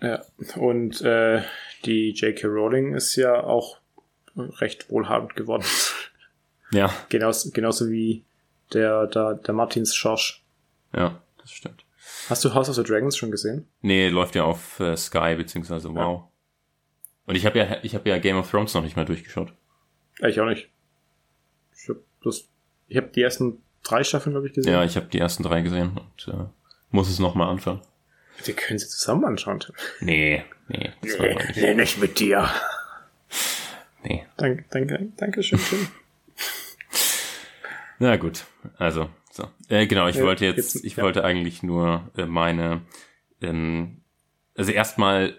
Ja, und äh, die J.K. Rowling ist ja auch recht wohlhabend geworden. Ja. Genauso, genauso wie der, der, der Martins Schorsch. Ja, das stimmt. Hast du House of the Dragons schon gesehen? Nee, läuft ja auf äh, Sky beziehungsweise Wow. Und ich habe ja, ich habe ja Game of Thrones noch nicht mal durchgeschaut. Ich auch nicht. Ich habe habe die ersten drei Staffeln, glaube ich, gesehen. Ja, ich habe die ersten drei gesehen und äh, muss es nochmal anfangen. Wir können sie zusammen anschauen. Nee, nee. Nee, nee, nicht mit dir. Nee. Danke, danke, danke schön, schön. Na gut, also so. Äh, genau, ich ja, wollte jetzt, jetzt ich ja. wollte eigentlich nur äh, meine, ähm, also erstmal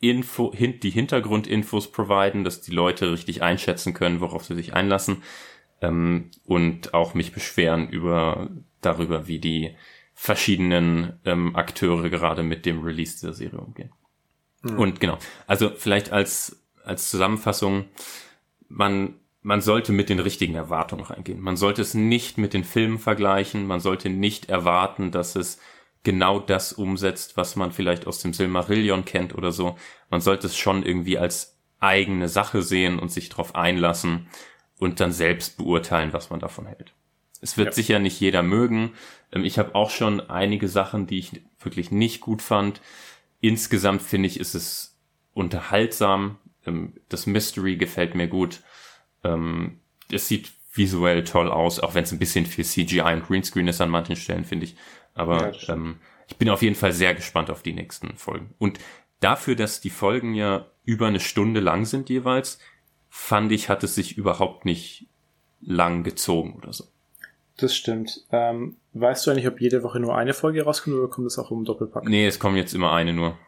Info, die Hintergrundinfos providen, dass die Leute richtig einschätzen können, worauf sie sich einlassen ähm, und auch mich beschweren über darüber, wie die verschiedenen ähm, Akteure gerade mit dem Release der Serie umgehen. Mhm. Und genau, also vielleicht als als Zusammenfassung, man man sollte mit den richtigen Erwartungen reingehen. Man sollte es nicht mit den Filmen vergleichen. Man sollte nicht erwarten, dass es genau das umsetzt, was man vielleicht aus dem Silmarillion kennt oder so. Man sollte es schon irgendwie als eigene Sache sehen und sich darauf einlassen und dann selbst beurteilen, was man davon hält. Es wird ja. sicher nicht jeder mögen. Ähm, ich habe auch schon einige Sachen, die ich wirklich nicht gut fand. Insgesamt finde ich, ist es unterhaltsam. Ähm, das Mystery gefällt mir gut. Ähm, es sieht visuell toll aus, auch wenn es ein bisschen viel CGI und Greenscreen ist an manchen Stellen, finde ich. Aber ja, ähm, ich bin auf jeden Fall sehr gespannt auf die nächsten Folgen. Und dafür, dass die Folgen ja über eine Stunde lang sind jeweils, fand ich, hat es sich überhaupt nicht lang gezogen oder so. Das stimmt. Ähm, weißt du eigentlich, ob jede Woche nur eine Folge rauskommt oder kommt es auch im Doppelpack? Nee, es kommen jetzt immer eine nur.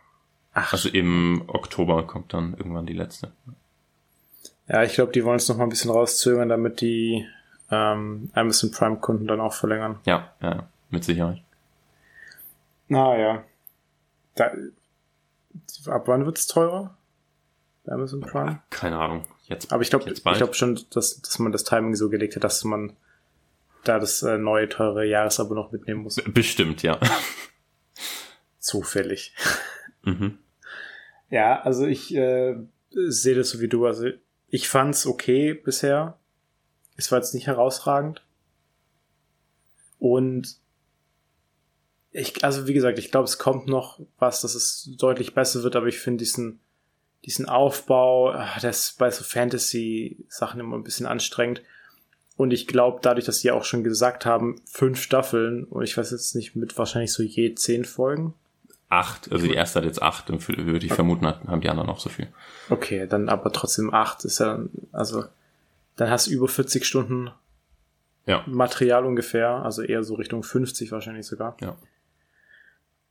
Ach. Also im Oktober kommt dann irgendwann die letzte. Ja, ich glaube, die wollen es noch mal ein bisschen rauszögern, damit die ähm, Amazon Prime-Kunden dann auch verlängern. Ja, ja, mit Sicherheit. Naja. Da, ab wann wird's teurer? Amazon Prime? Keine Ahnung. Jetzt, Aber ich glaube ich glaube schon, dass, dass man das Timing so gelegt hat, dass man da das äh, neue teure Jahresabo noch mitnehmen muss. Bestimmt, ja. Zufällig. Mhm. Ja, also ich äh, sehe das so wie du. Also ich fand's okay bisher. Es war jetzt nicht herausragend. Und ich, also wie gesagt, ich glaube, es kommt noch was, dass es deutlich besser wird, aber ich finde diesen, diesen Aufbau, ah, das ist bei so Fantasy-Sachen immer ein bisschen anstrengend. Und ich glaube, dadurch, dass sie auch schon gesagt haben, fünf Staffeln, und ich weiß jetzt nicht, mit wahrscheinlich so je zehn Folgen. Acht, also die erste hat jetzt acht und würde ich vermuten, haben die anderen auch so viel. Okay, dann aber trotzdem acht ist ja, also, dann hast du über 40 Stunden ja. Material ungefähr, also eher so Richtung 50 wahrscheinlich sogar. Ja.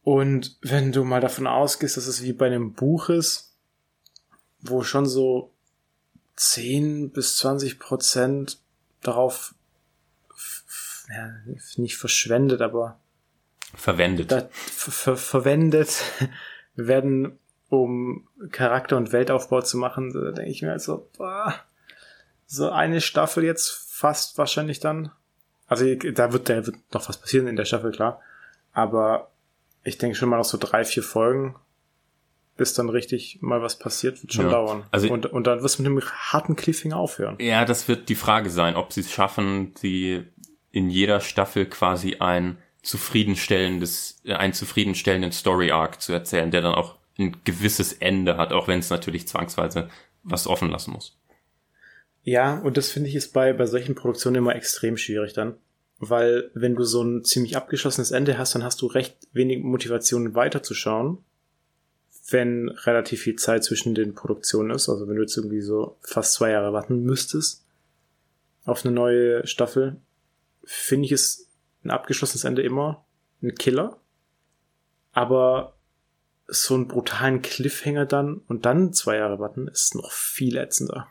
Und wenn du mal davon ausgehst, dass es wie bei einem Buch ist, wo schon so 10 bis 20 Prozent darauf ja, nicht verschwendet, aber verwendet. Da, ver verwendet werden, um Charakter- und Weltaufbau zu machen, da denke ich mir halt so, boah, so eine Staffel jetzt fast wahrscheinlich dann. Also da wird, da wird noch was passieren in der Staffel, klar. Aber ich denke schon mal noch so drei, vier Folgen, bis dann richtig mal was passiert, wird schon ja. dauern. Also, und, und dann wirst du mit einem harten Cliffhanger aufhören. Ja, das wird die Frage sein, ob sie es schaffen, sie in jeder Staffel quasi ein zufriedenstellendes, äh, einen zufriedenstellenden Story Arc zu erzählen, der dann auch ein gewisses Ende hat, auch wenn es natürlich zwangsweise was offen lassen muss. Ja, und das finde ich ist bei, bei solchen Produktionen immer extrem schwierig dann. Weil wenn du so ein ziemlich abgeschlossenes Ende hast, dann hast du recht wenig Motivation weiterzuschauen, wenn relativ viel Zeit zwischen den Produktionen ist. Also wenn du jetzt irgendwie so fast zwei Jahre warten müsstest auf eine neue Staffel, finde ich es ein abgeschlossenes Ende immer ein Killer. Aber so einen brutalen Cliffhanger dann und dann zwei Jahre warten ist noch viel ätzender.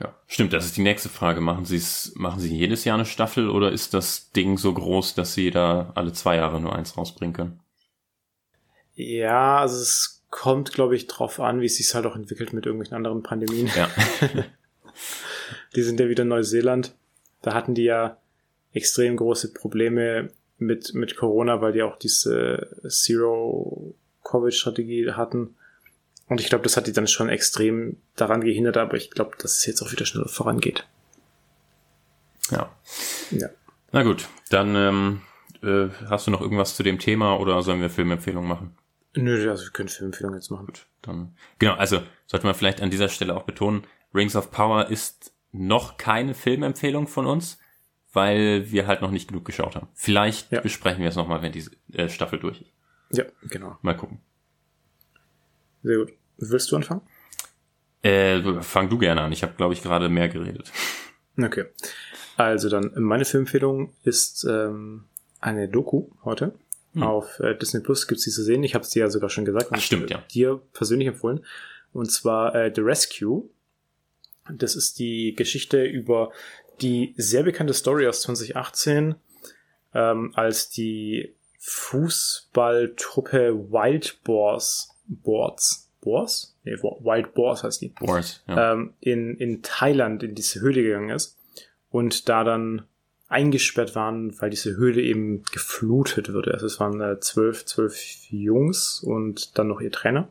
Ja, stimmt, das ist die nächste Frage. Machen Sie es, machen Sie jedes Jahr eine Staffel oder ist das Ding so groß, dass Sie da alle zwei Jahre nur eins rausbringen können? Ja, also es kommt, glaube ich, drauf an, wie es sich halt auch entwickelt mit irgendwelchen anderen Pandemien. Ja. die sind ja wieder in Neuseeland. Da hatten die ja extrem große Probleme mit, mit Corona, weil die auch diese Zero-Covid-Strategie hatten. Und ich glaube, das hat die dann schon extrem daran gehindert, aber ich glaube, dass es jetzt auch wieder schneller vorangeht. Ja. ja. Na gut, dann ähm, äh, hast du noch irgendwas zu dem Thema oder sollen wir Filmempfehlungen machen? Nö, also wir können Filmempfehlungen jetzt machen. Gut, dann. Genau, also sollte man vielleicht an dieser Stelle auch betonen, Rings of Power ist noch keine Filmempfehlung von uns, weil wir halt noch nicht genug geschaut haben. Vielleicht ja. besprechen wir es nochmal, wenn diese äh, Staffel durch ist. Ja, genau. Mal gucken. Sehr gut. Willst du anfangen? Äh, fang du gerne an. Ich habe, glaube ich, gerade mehr geredet. Okay. Also dann, meine Filmempfehlung ist ähm, eine Doku heute. Hm. Auf äh, Disney Plus gibt's die zu sehen. Ich habe es dir ja sogar schon gesagt. Ach, stimmt, ja. Dir persönlich empfohlen. Und zwar äh, The Rescue. Das ist die Geschichte über die sehr bekannte Story aus 2018, ähm, als die Fußballtruppe Wild Boars, Boards, Boars? Nee, Wild Boars heißt die. Boars, ja. ähm, in, in Thailand in diese Höhle gegangen ist und da dann eingesperrt waren, weil diese Höhle eben geflutet wurde. Also es waren äh, zwölf, zwölf Jungs und dann noch ihr Trainer.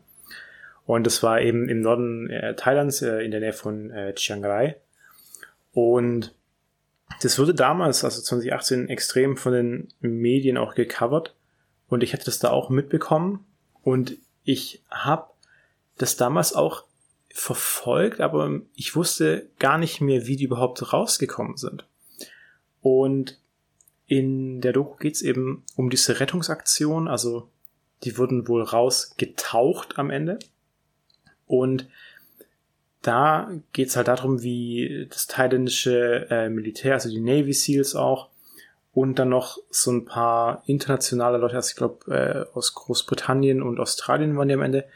Und das war eben im Norden äh, Thailands, äh, in der Nähe von äh, Chiang Rai. Und das wurde damals, also 2018, extrem von den Medien auch gecovert. Und ich hatte das da auch mitbekommen. Und ich habe das damals auch verfolgt, aber ich wusste gar nicht mehr, wie die überhaupt rausgekommen sind. Und in der Doku geht's eben um diese Rettungsaktion, also die wurden wohl rausgetaucht am Ende. Und da geht's halt darum, wie das thailändische äh, Militär, also die Navy Seals auch, und dann noch so ein paar internationale Leute, also ich glaube äh, aus Großbritannien und Australien waren die am Ende,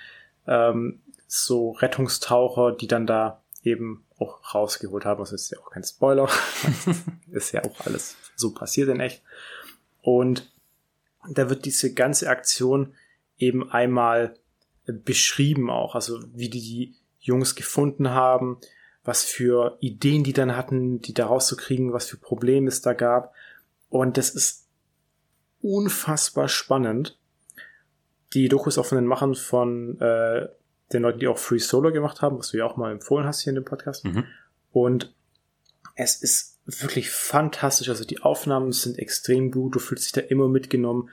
ähm, so Rettungstaucher, die dann da eben auch rausgeholt haben. Das ist ja auch kein Spoiler. ist ja auch alles so passiert in echt. Und da wird diese ganze Aktion eben einmal beschrieben auch, also wie die, die Jungs gefunden haben, was für Ideen die dann hatten, die da rauszukriegen, was für Probleme es da gab. Und das ist unfassbar spannend. Die Doku ist auch von den Machern von äh, den Leuten, die auch Free Solo gemacht haben, was du ja auch mal empfohlen hast hier in dem Podcast. Mhm. Und es ist wirklich fantastisch. Also die Aufnahmen sind extrem gut. Du fühlst dich da immer mitgenommen.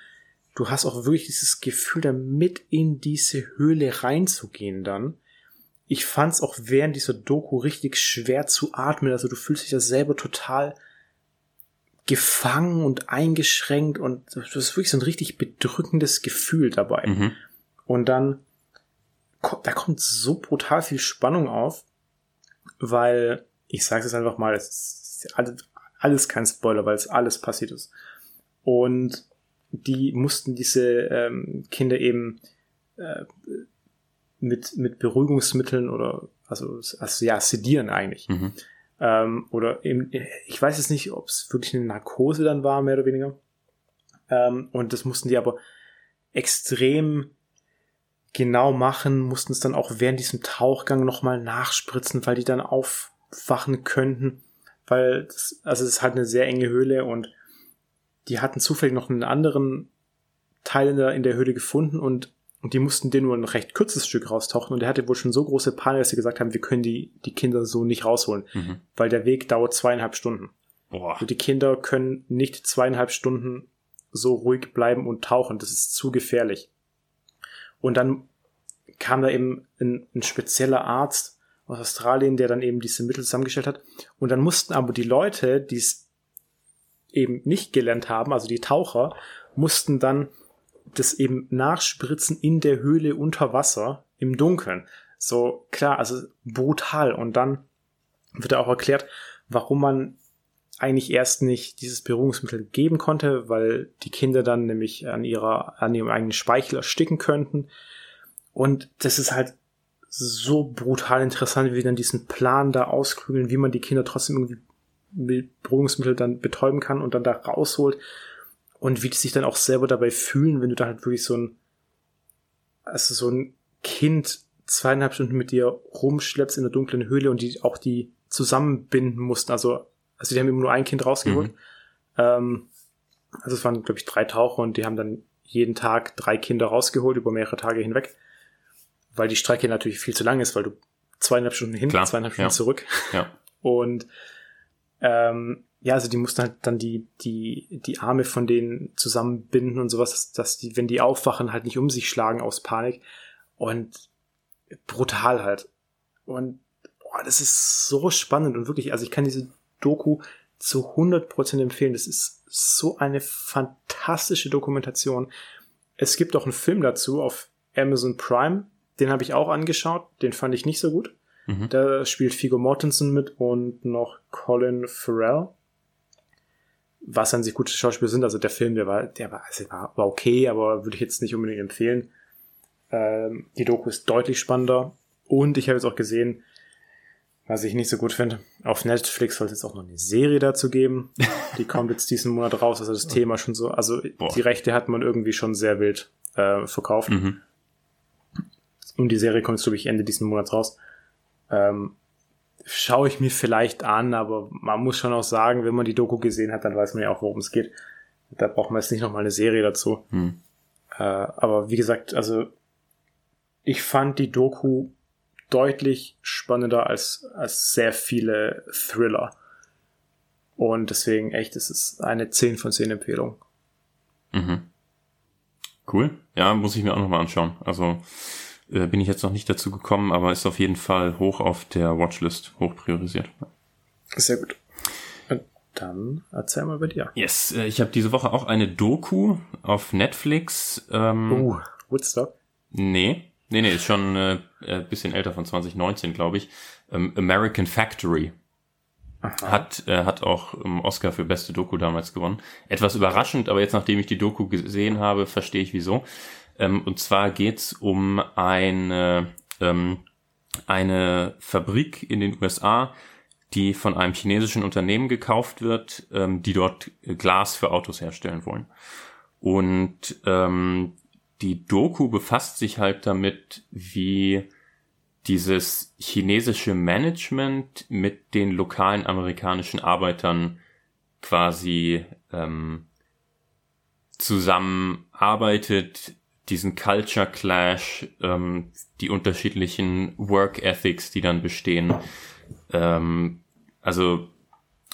Du hast auch wirklich dieses Gefühl, da mit in diese Höhle reinzugehen dann. Ich fand es auch während dieser Doku richtig schwer zu atmen. Also du fühlst dich da selber total gefangen und eingeschränkt und das ist wirklich so ein richtig bedrückendes Gefühl dabei. Mhm. Und dann da kommt so brutal viel Spannung auf, weil, ich sage es einfach mal, es ist alles, alles kein Spoiler, weil es alles passiert ist. Und die mussten diese ähm, Kinder eben äh, mit, mit Beruhigungsmitteln oder also, also ja, sedieren eigentlich. Mhm. Ähm, oder eben, ich weiß jetzt nicht, ob es wirklich eine Narkose dann war, mehr oder weniger. Ähm, und das mussten die aber extrem genau machen, mussten es dann auch während diesem Tauchgang nochmal nachspritzen, weil die dann aufwachen könnten. Weil, das, also es ist halt eine sehr enge Höhle und die hatten zufällig noch einen anderen Teil in der, in der Höhle gefunden und, und die mussten den nur ein recht kurzes Stück raustauchen und der hatte wohl schon so große Panik, dass sie gesagt haben, wir können die, die Kinder so nicht rausholen, mhm. weil der Weg dauert zweieinhalb Stunden. Boah. Und die Kinder können nicht zweieinhalb Stunden so ruhig bleiben und tauchen, das ist zu gefährlich. Und dann kam da eben ein, ein spezieller Arzt aus Australien, der dann eben diese Mittel zusammengestellt hat. Und dann mussten aber die Leute, die es eben nicht gelernt haben, also die Taucher, mussten dann das eben nachspritzen in der Höhle unter Wasser im Dunkeln. So klar, also brutal. Und dann wird auch erklärt, warum man eigentlich erst nicht dieses Beruhigungsmittel geben konnte, weil die Kinder dann nämlich an ihrer, an ihrem eigenen Speichel ersticken könnten. Und das ist halt so brutal interessant, wie wir dann diesen Plan da ausklügeln, wie man die Kinder trotzdem irgendwie mit Beruhigungsmittel dann betäuben kann und dann da rausholt. Und wie die sich dann auch selber dabei fühlen, wenn du da halt wirklich so ein, also so ein Kind zweieinhalb Stunden mit dir rumschleppst in der dunklen Höhle und die auch die zusammenbinden mussten. Also Also die haben immer nur ein Kind rausgeholt. Mhm. Ähm, also es waren, glaube ich, drei Taucher und die haben dann jeden Tag drei Kinder rausgeholt über mehrere Tage hinweg. Weil die Strecke natürlich viel zu lang ist, weil du zweieinhalb Stunden hin, Klar, zweieinhalb Stunden ja. zurück. Ja. Und ähm, ja, also die mussten halt dann die, die, die Arme von denen zusammenbinden und sowas, dass die, wenn die aufwachen, halt nicht um sich schlagen aus Panik. Und brutal halt. Und boah, das ist so spannend und wirklich, also ich kann diese Doku zu 100% empfehlen. Das ist so eine fantastische Dokumentation. Es gibt auch einen Film dazu auf Amazon Prime. Den habe ich auch angeschaut. Den fand ich nicht so gut. Mhm. Da spielt Figo Mortensen mit und noch Colin Farrell. Was an sich gute Schauspieler sind. Also der Film, der war, der war, also war, war okay, aber würde ich jetzt nicht unbedingt empfehlen. Ähm, die Doku ist deutlich spannender. Und ich habe jetzt auch gesehen, was ich nicht so gut finde, auf Netflix soll es jetzt auch noch eine Serie dazu geben. Die kommt jetzt diesen Monat raus. Also das Thema schon so, also Boah. die Rechte hat man irgendwie schon sehr wild äh, verkauft. Mhm. Und die Serie kommt jetzt, glaube ich, Ende diesen Monats raus. Ähm, schaue ich mir vielleicht an, aber man muss schon auch sagen, wenn man die Doku gesehen hat, dann weiß man ja auch, worum es geht. Da braucht man jetzt nicht nochmal eine Serie dazu. Mhm. Äh, aber wie gesagt, also ich fand die Doku deutlich spannender als, als sehr viele Thriller. Und deswegen echt, es ist eine 10 von 10 Empfehlung. Mhm. Cool. Ja, muss ich mir auch nochmal anschauen. Also äh, bin ich jetzt noch nicht dazu gekommen, aber ist auf jeden Fall hoch auf der Watchlist, hoch priorisiert. Sehr gut. Und dann erzähl mal bei dir. Yes, äh, ich habe diese Woche auch eine Doku auf Netflix. Ähm, uh, Woodstock? Nee, Nee, nee, ist schon äh, äh bisschen älter von 2019, glaube ich. Ähm, American Factory. Aha. Hat, äh, hat auch ähm, Oscar für beste Doku damals gewonnen. Etwas überraschend, aber jetzt nachdem ich die Doku gesehen habe, verstehe ich wieso. Ähm, und zwar geht's um eine, ähm, eine Fabrik in den USA, die von einem chinesischen Unternehmen gekauft wird, ähm, die dort Glas für Autos herstellen wollen. Und ähm, die Doku befasst sich halt damit, wie dieses chinesische Management mit den lokalen amerikanischen Arbeitern quasi ähm, zusammenarbeitet, diesen Culture Clash, ähm, die unterschiedlichen Work Ethics, die dann bestehen. Ähm, also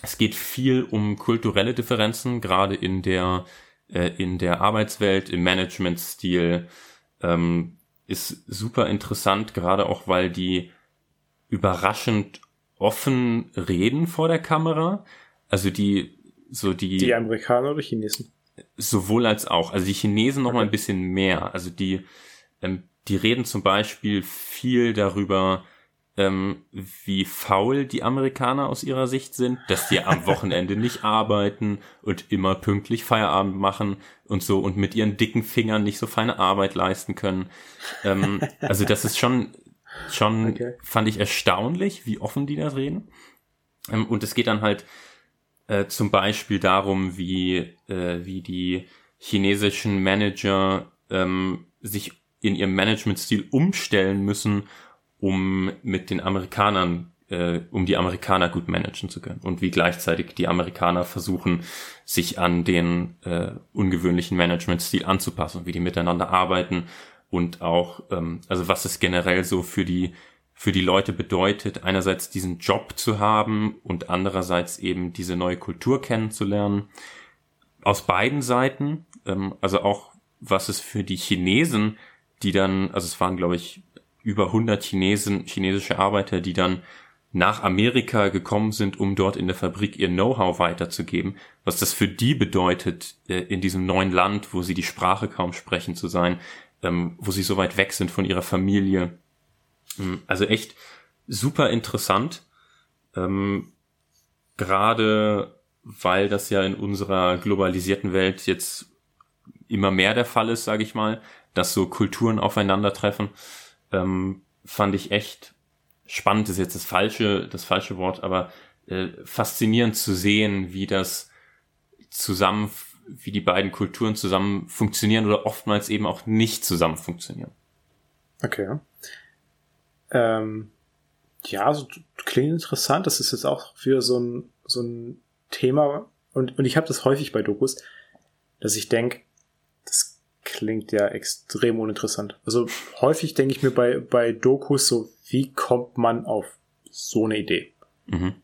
es geht viel um kulturelle Differenzen, gerade in der äh, in der Arbeitswelt, im Managementstil, ähm, ist super interessant, gerade auch weil die überraschend offen reden vor der Kamera. Also die, so die. Die Amerikaner oder Chinesen? Sowohl als auch. Also die Chinesen noch okay. mal ein bisschen mehr. Also die, ähm, die reden zum Beispiel viel darüber, ähm, wie faul die Amerikaner aus ihrer Sicht sind, dass die am Wochenende nicht arbeiten und immer pünktlich Feierabend machen und so und mit ihren dicken Fingern nicht so feine Arbeit leisten können. Ähm, also das ist schon, schon okay. fand ich erstaunlich, wie offen die das reden. Ähm, und es geht dann halt äh, zum Beispiel darum, wie, äh, wie die chinesischen Manager ähm, sich in ihrem Managementstil umstellen müssen, um mit den Amerikanern, äh, um die Amerikaner gut managen zu können. Und wie gleichzeitig die Amerikaner versuchen, sich an den äh, ungewöhnlichen Managementstil anzupassen, wie die miteinander arbeiten und auch, ähm, also was es generell so für die für die Leute bedeutet, einerseits diesen Job zu haben und andererseits eben diese neue Kultur kennenzulernen. Aus beiden Seiten, ähm, also auch was es für die Chinesen, die dann, also es waren glaube ich über 100 Chinesen, chinesische Arbeiter, die dann nach Amerika gekommen sind, um dort in der Fabrik ihr Know-how weiterzugeben. Was das für die bedeutet, äh, in diesem neuen Land, wo sie die Sprache kaum sprechen zu sein, ähm, wo sie so weit weg sind von ihrer Familie. Ähm, also echt super interessant. Ähm, gerade weil das ja in unserer globalisierten Welt jetzt immer mehr der Fall ist, sage ich mal, dass so Kulturen aufeinandertreffen ähm, fand ich echt spannend, ist jetzt das falsche, das falsche Wort, aber äh, faszinierend zu sehen, wie das zusammen, wie die beiden Kulturen zusammen funktionieren oder oftmals eben auch nicht zusammen funktionieren. Okay. Ähm, ja, also klingt interessant. Das ist jetzt auch für so ein so ein Thema, und, und ich habe das häufig bei Dokus, dass ich denke, das klingt ja extrem uninteressant. Also häufig denke ich mir bei, bei Dokus so, wie kommt man auf so eine Idee? Mhm.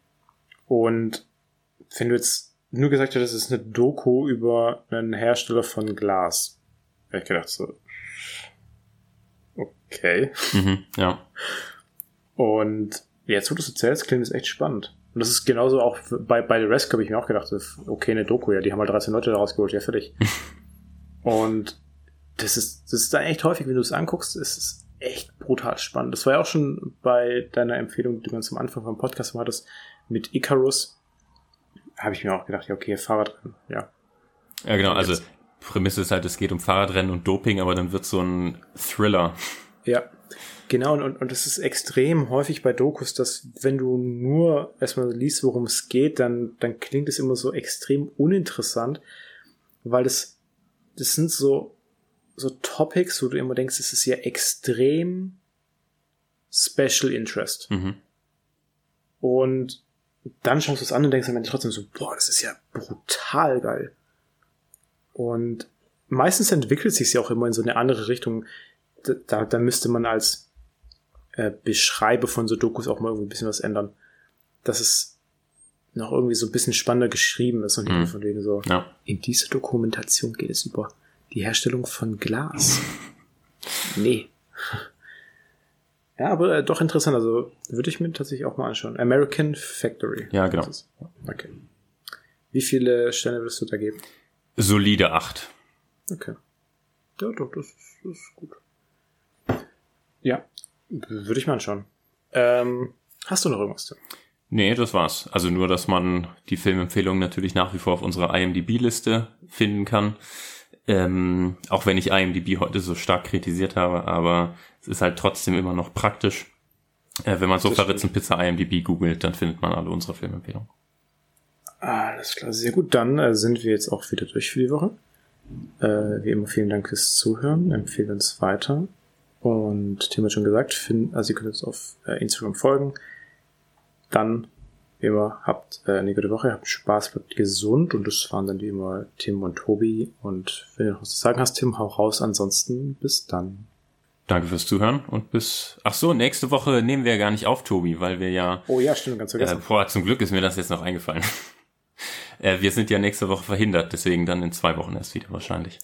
Und wenn du jetzt nur gesagt hättest, es ist eine Doku über einen Hersteller von Glas, hätte ich gedacht so, okay. Mhm. Ja. Und jetzt, wo du es erzählst, klingt es echt spannend. Und das ist genauso auch bei, bei The Rest, habe ich mir auch gedacht, okay, eine Doku, ja, die haben halt 13 Leute da rausgeholt, ja, fertig. Und das ist, das ist da echt häufig, wenn du es anguckst, ist es echt brutal spannend. Das war ja auch schon bei deiner Empfehlung, die du ganz am Anfang vom Podcast hattest, mit Icarus. Habe ich mir auch gedacht, ja, okay, Fahrradrennen, ja. Ja, genau, also Prämisse ist halt, es geht um Fahrradrennen und Doping, aber dann wird so ein Thriller. Ja, genau, und, und das ist extrem häufig bei Dokus, dass wenn du nur erstmal liest, worum es geht, dann, dann klingt es immer so extrem uninteressant, weil das, das sind so, so Topics, wo du immer denkst, es ist ja extrem Special Interest. Mhm. Und dann schaust du es an und denkst am Ende trotzdem so, boah, das ist ja brutal geil. Und meistens entwickelt sich ja auch immer in so eine andere Richtung. Da, da müsste man als äh, Beschreiber von so Dokus auch mal irgendwie ein bisschen was ändern. Dass es noch irgendwie so ein bisschen spannender geschrieben ist und Mhm. von wegen so. Ja. In dieser Dokumentation geht es über die Herstellung von Glas. nee. Ja, aber äh, doch interessant. Also würde ich mir tatsächlich auch mal anschauen. American Factory. Ja, genau. Okay. Wie viele Sterne würdest du da geben? Solide 8. Okay. Ja, doch, das ist, das ist gut. Ja, würde ich mal anschauen. Ähm, hast du noch irgendwas? Tim? Nee, das war's. Also nur, dass man die Filmempfehlungen natürlich nach wie vor auf unserer IMDb-Liste finden kann. Ähm, auch wenn ich IMDb heute so stark kritisiert habe, aber es ist halt trotzdem immer noch praktisch. Äh, wenn man so Das Ritzenpizza IMDb googelt, dann findet man alle unsere Filmempfehlungen. Alles klar, sehr gut. Dann äh, sind wir jetzt auch wieder durch für die Woche. Äh, wie immer, vielen Dank fürs Zuhören. Empfehlen uns weiter. Und Tim hat schon gesagt, find, also ihr könnt uns auf äh, Instagram folgen. Dann, wie immer, habt äh, eine gute Woche, habt Spaß, bleibt gesund. Und das waren dann wie immer Tim und Tobi. Und wenn du noch was zu sagen hast, Tim, hau raus. Ansonsten bis dann. Danke fürs Zuhören und bis. Ach so, nächste Woche nehmen wir ja gar nicht auf, Tobi, weil wir ja. Oh ja, stimmt, ganz Äh, vergessen. boah, zum Glück ist mir das jetzt noch eingefallen. äh, wir sind ja nächste Woche verhindert, deswegen dann in zwei Wochen erst wieder wahrscheinlich.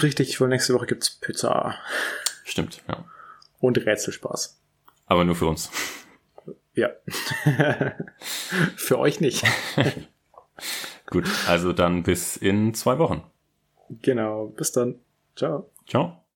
Richtig, weil nächste Woche gibt's Pizza Stimmt, ja. und Rätselspaß. Aber nur für uns. Ja. Für euch nicht. Gut, also dann bis in zwei Wochen. Genau. Bis dann. Ciao. Ciao.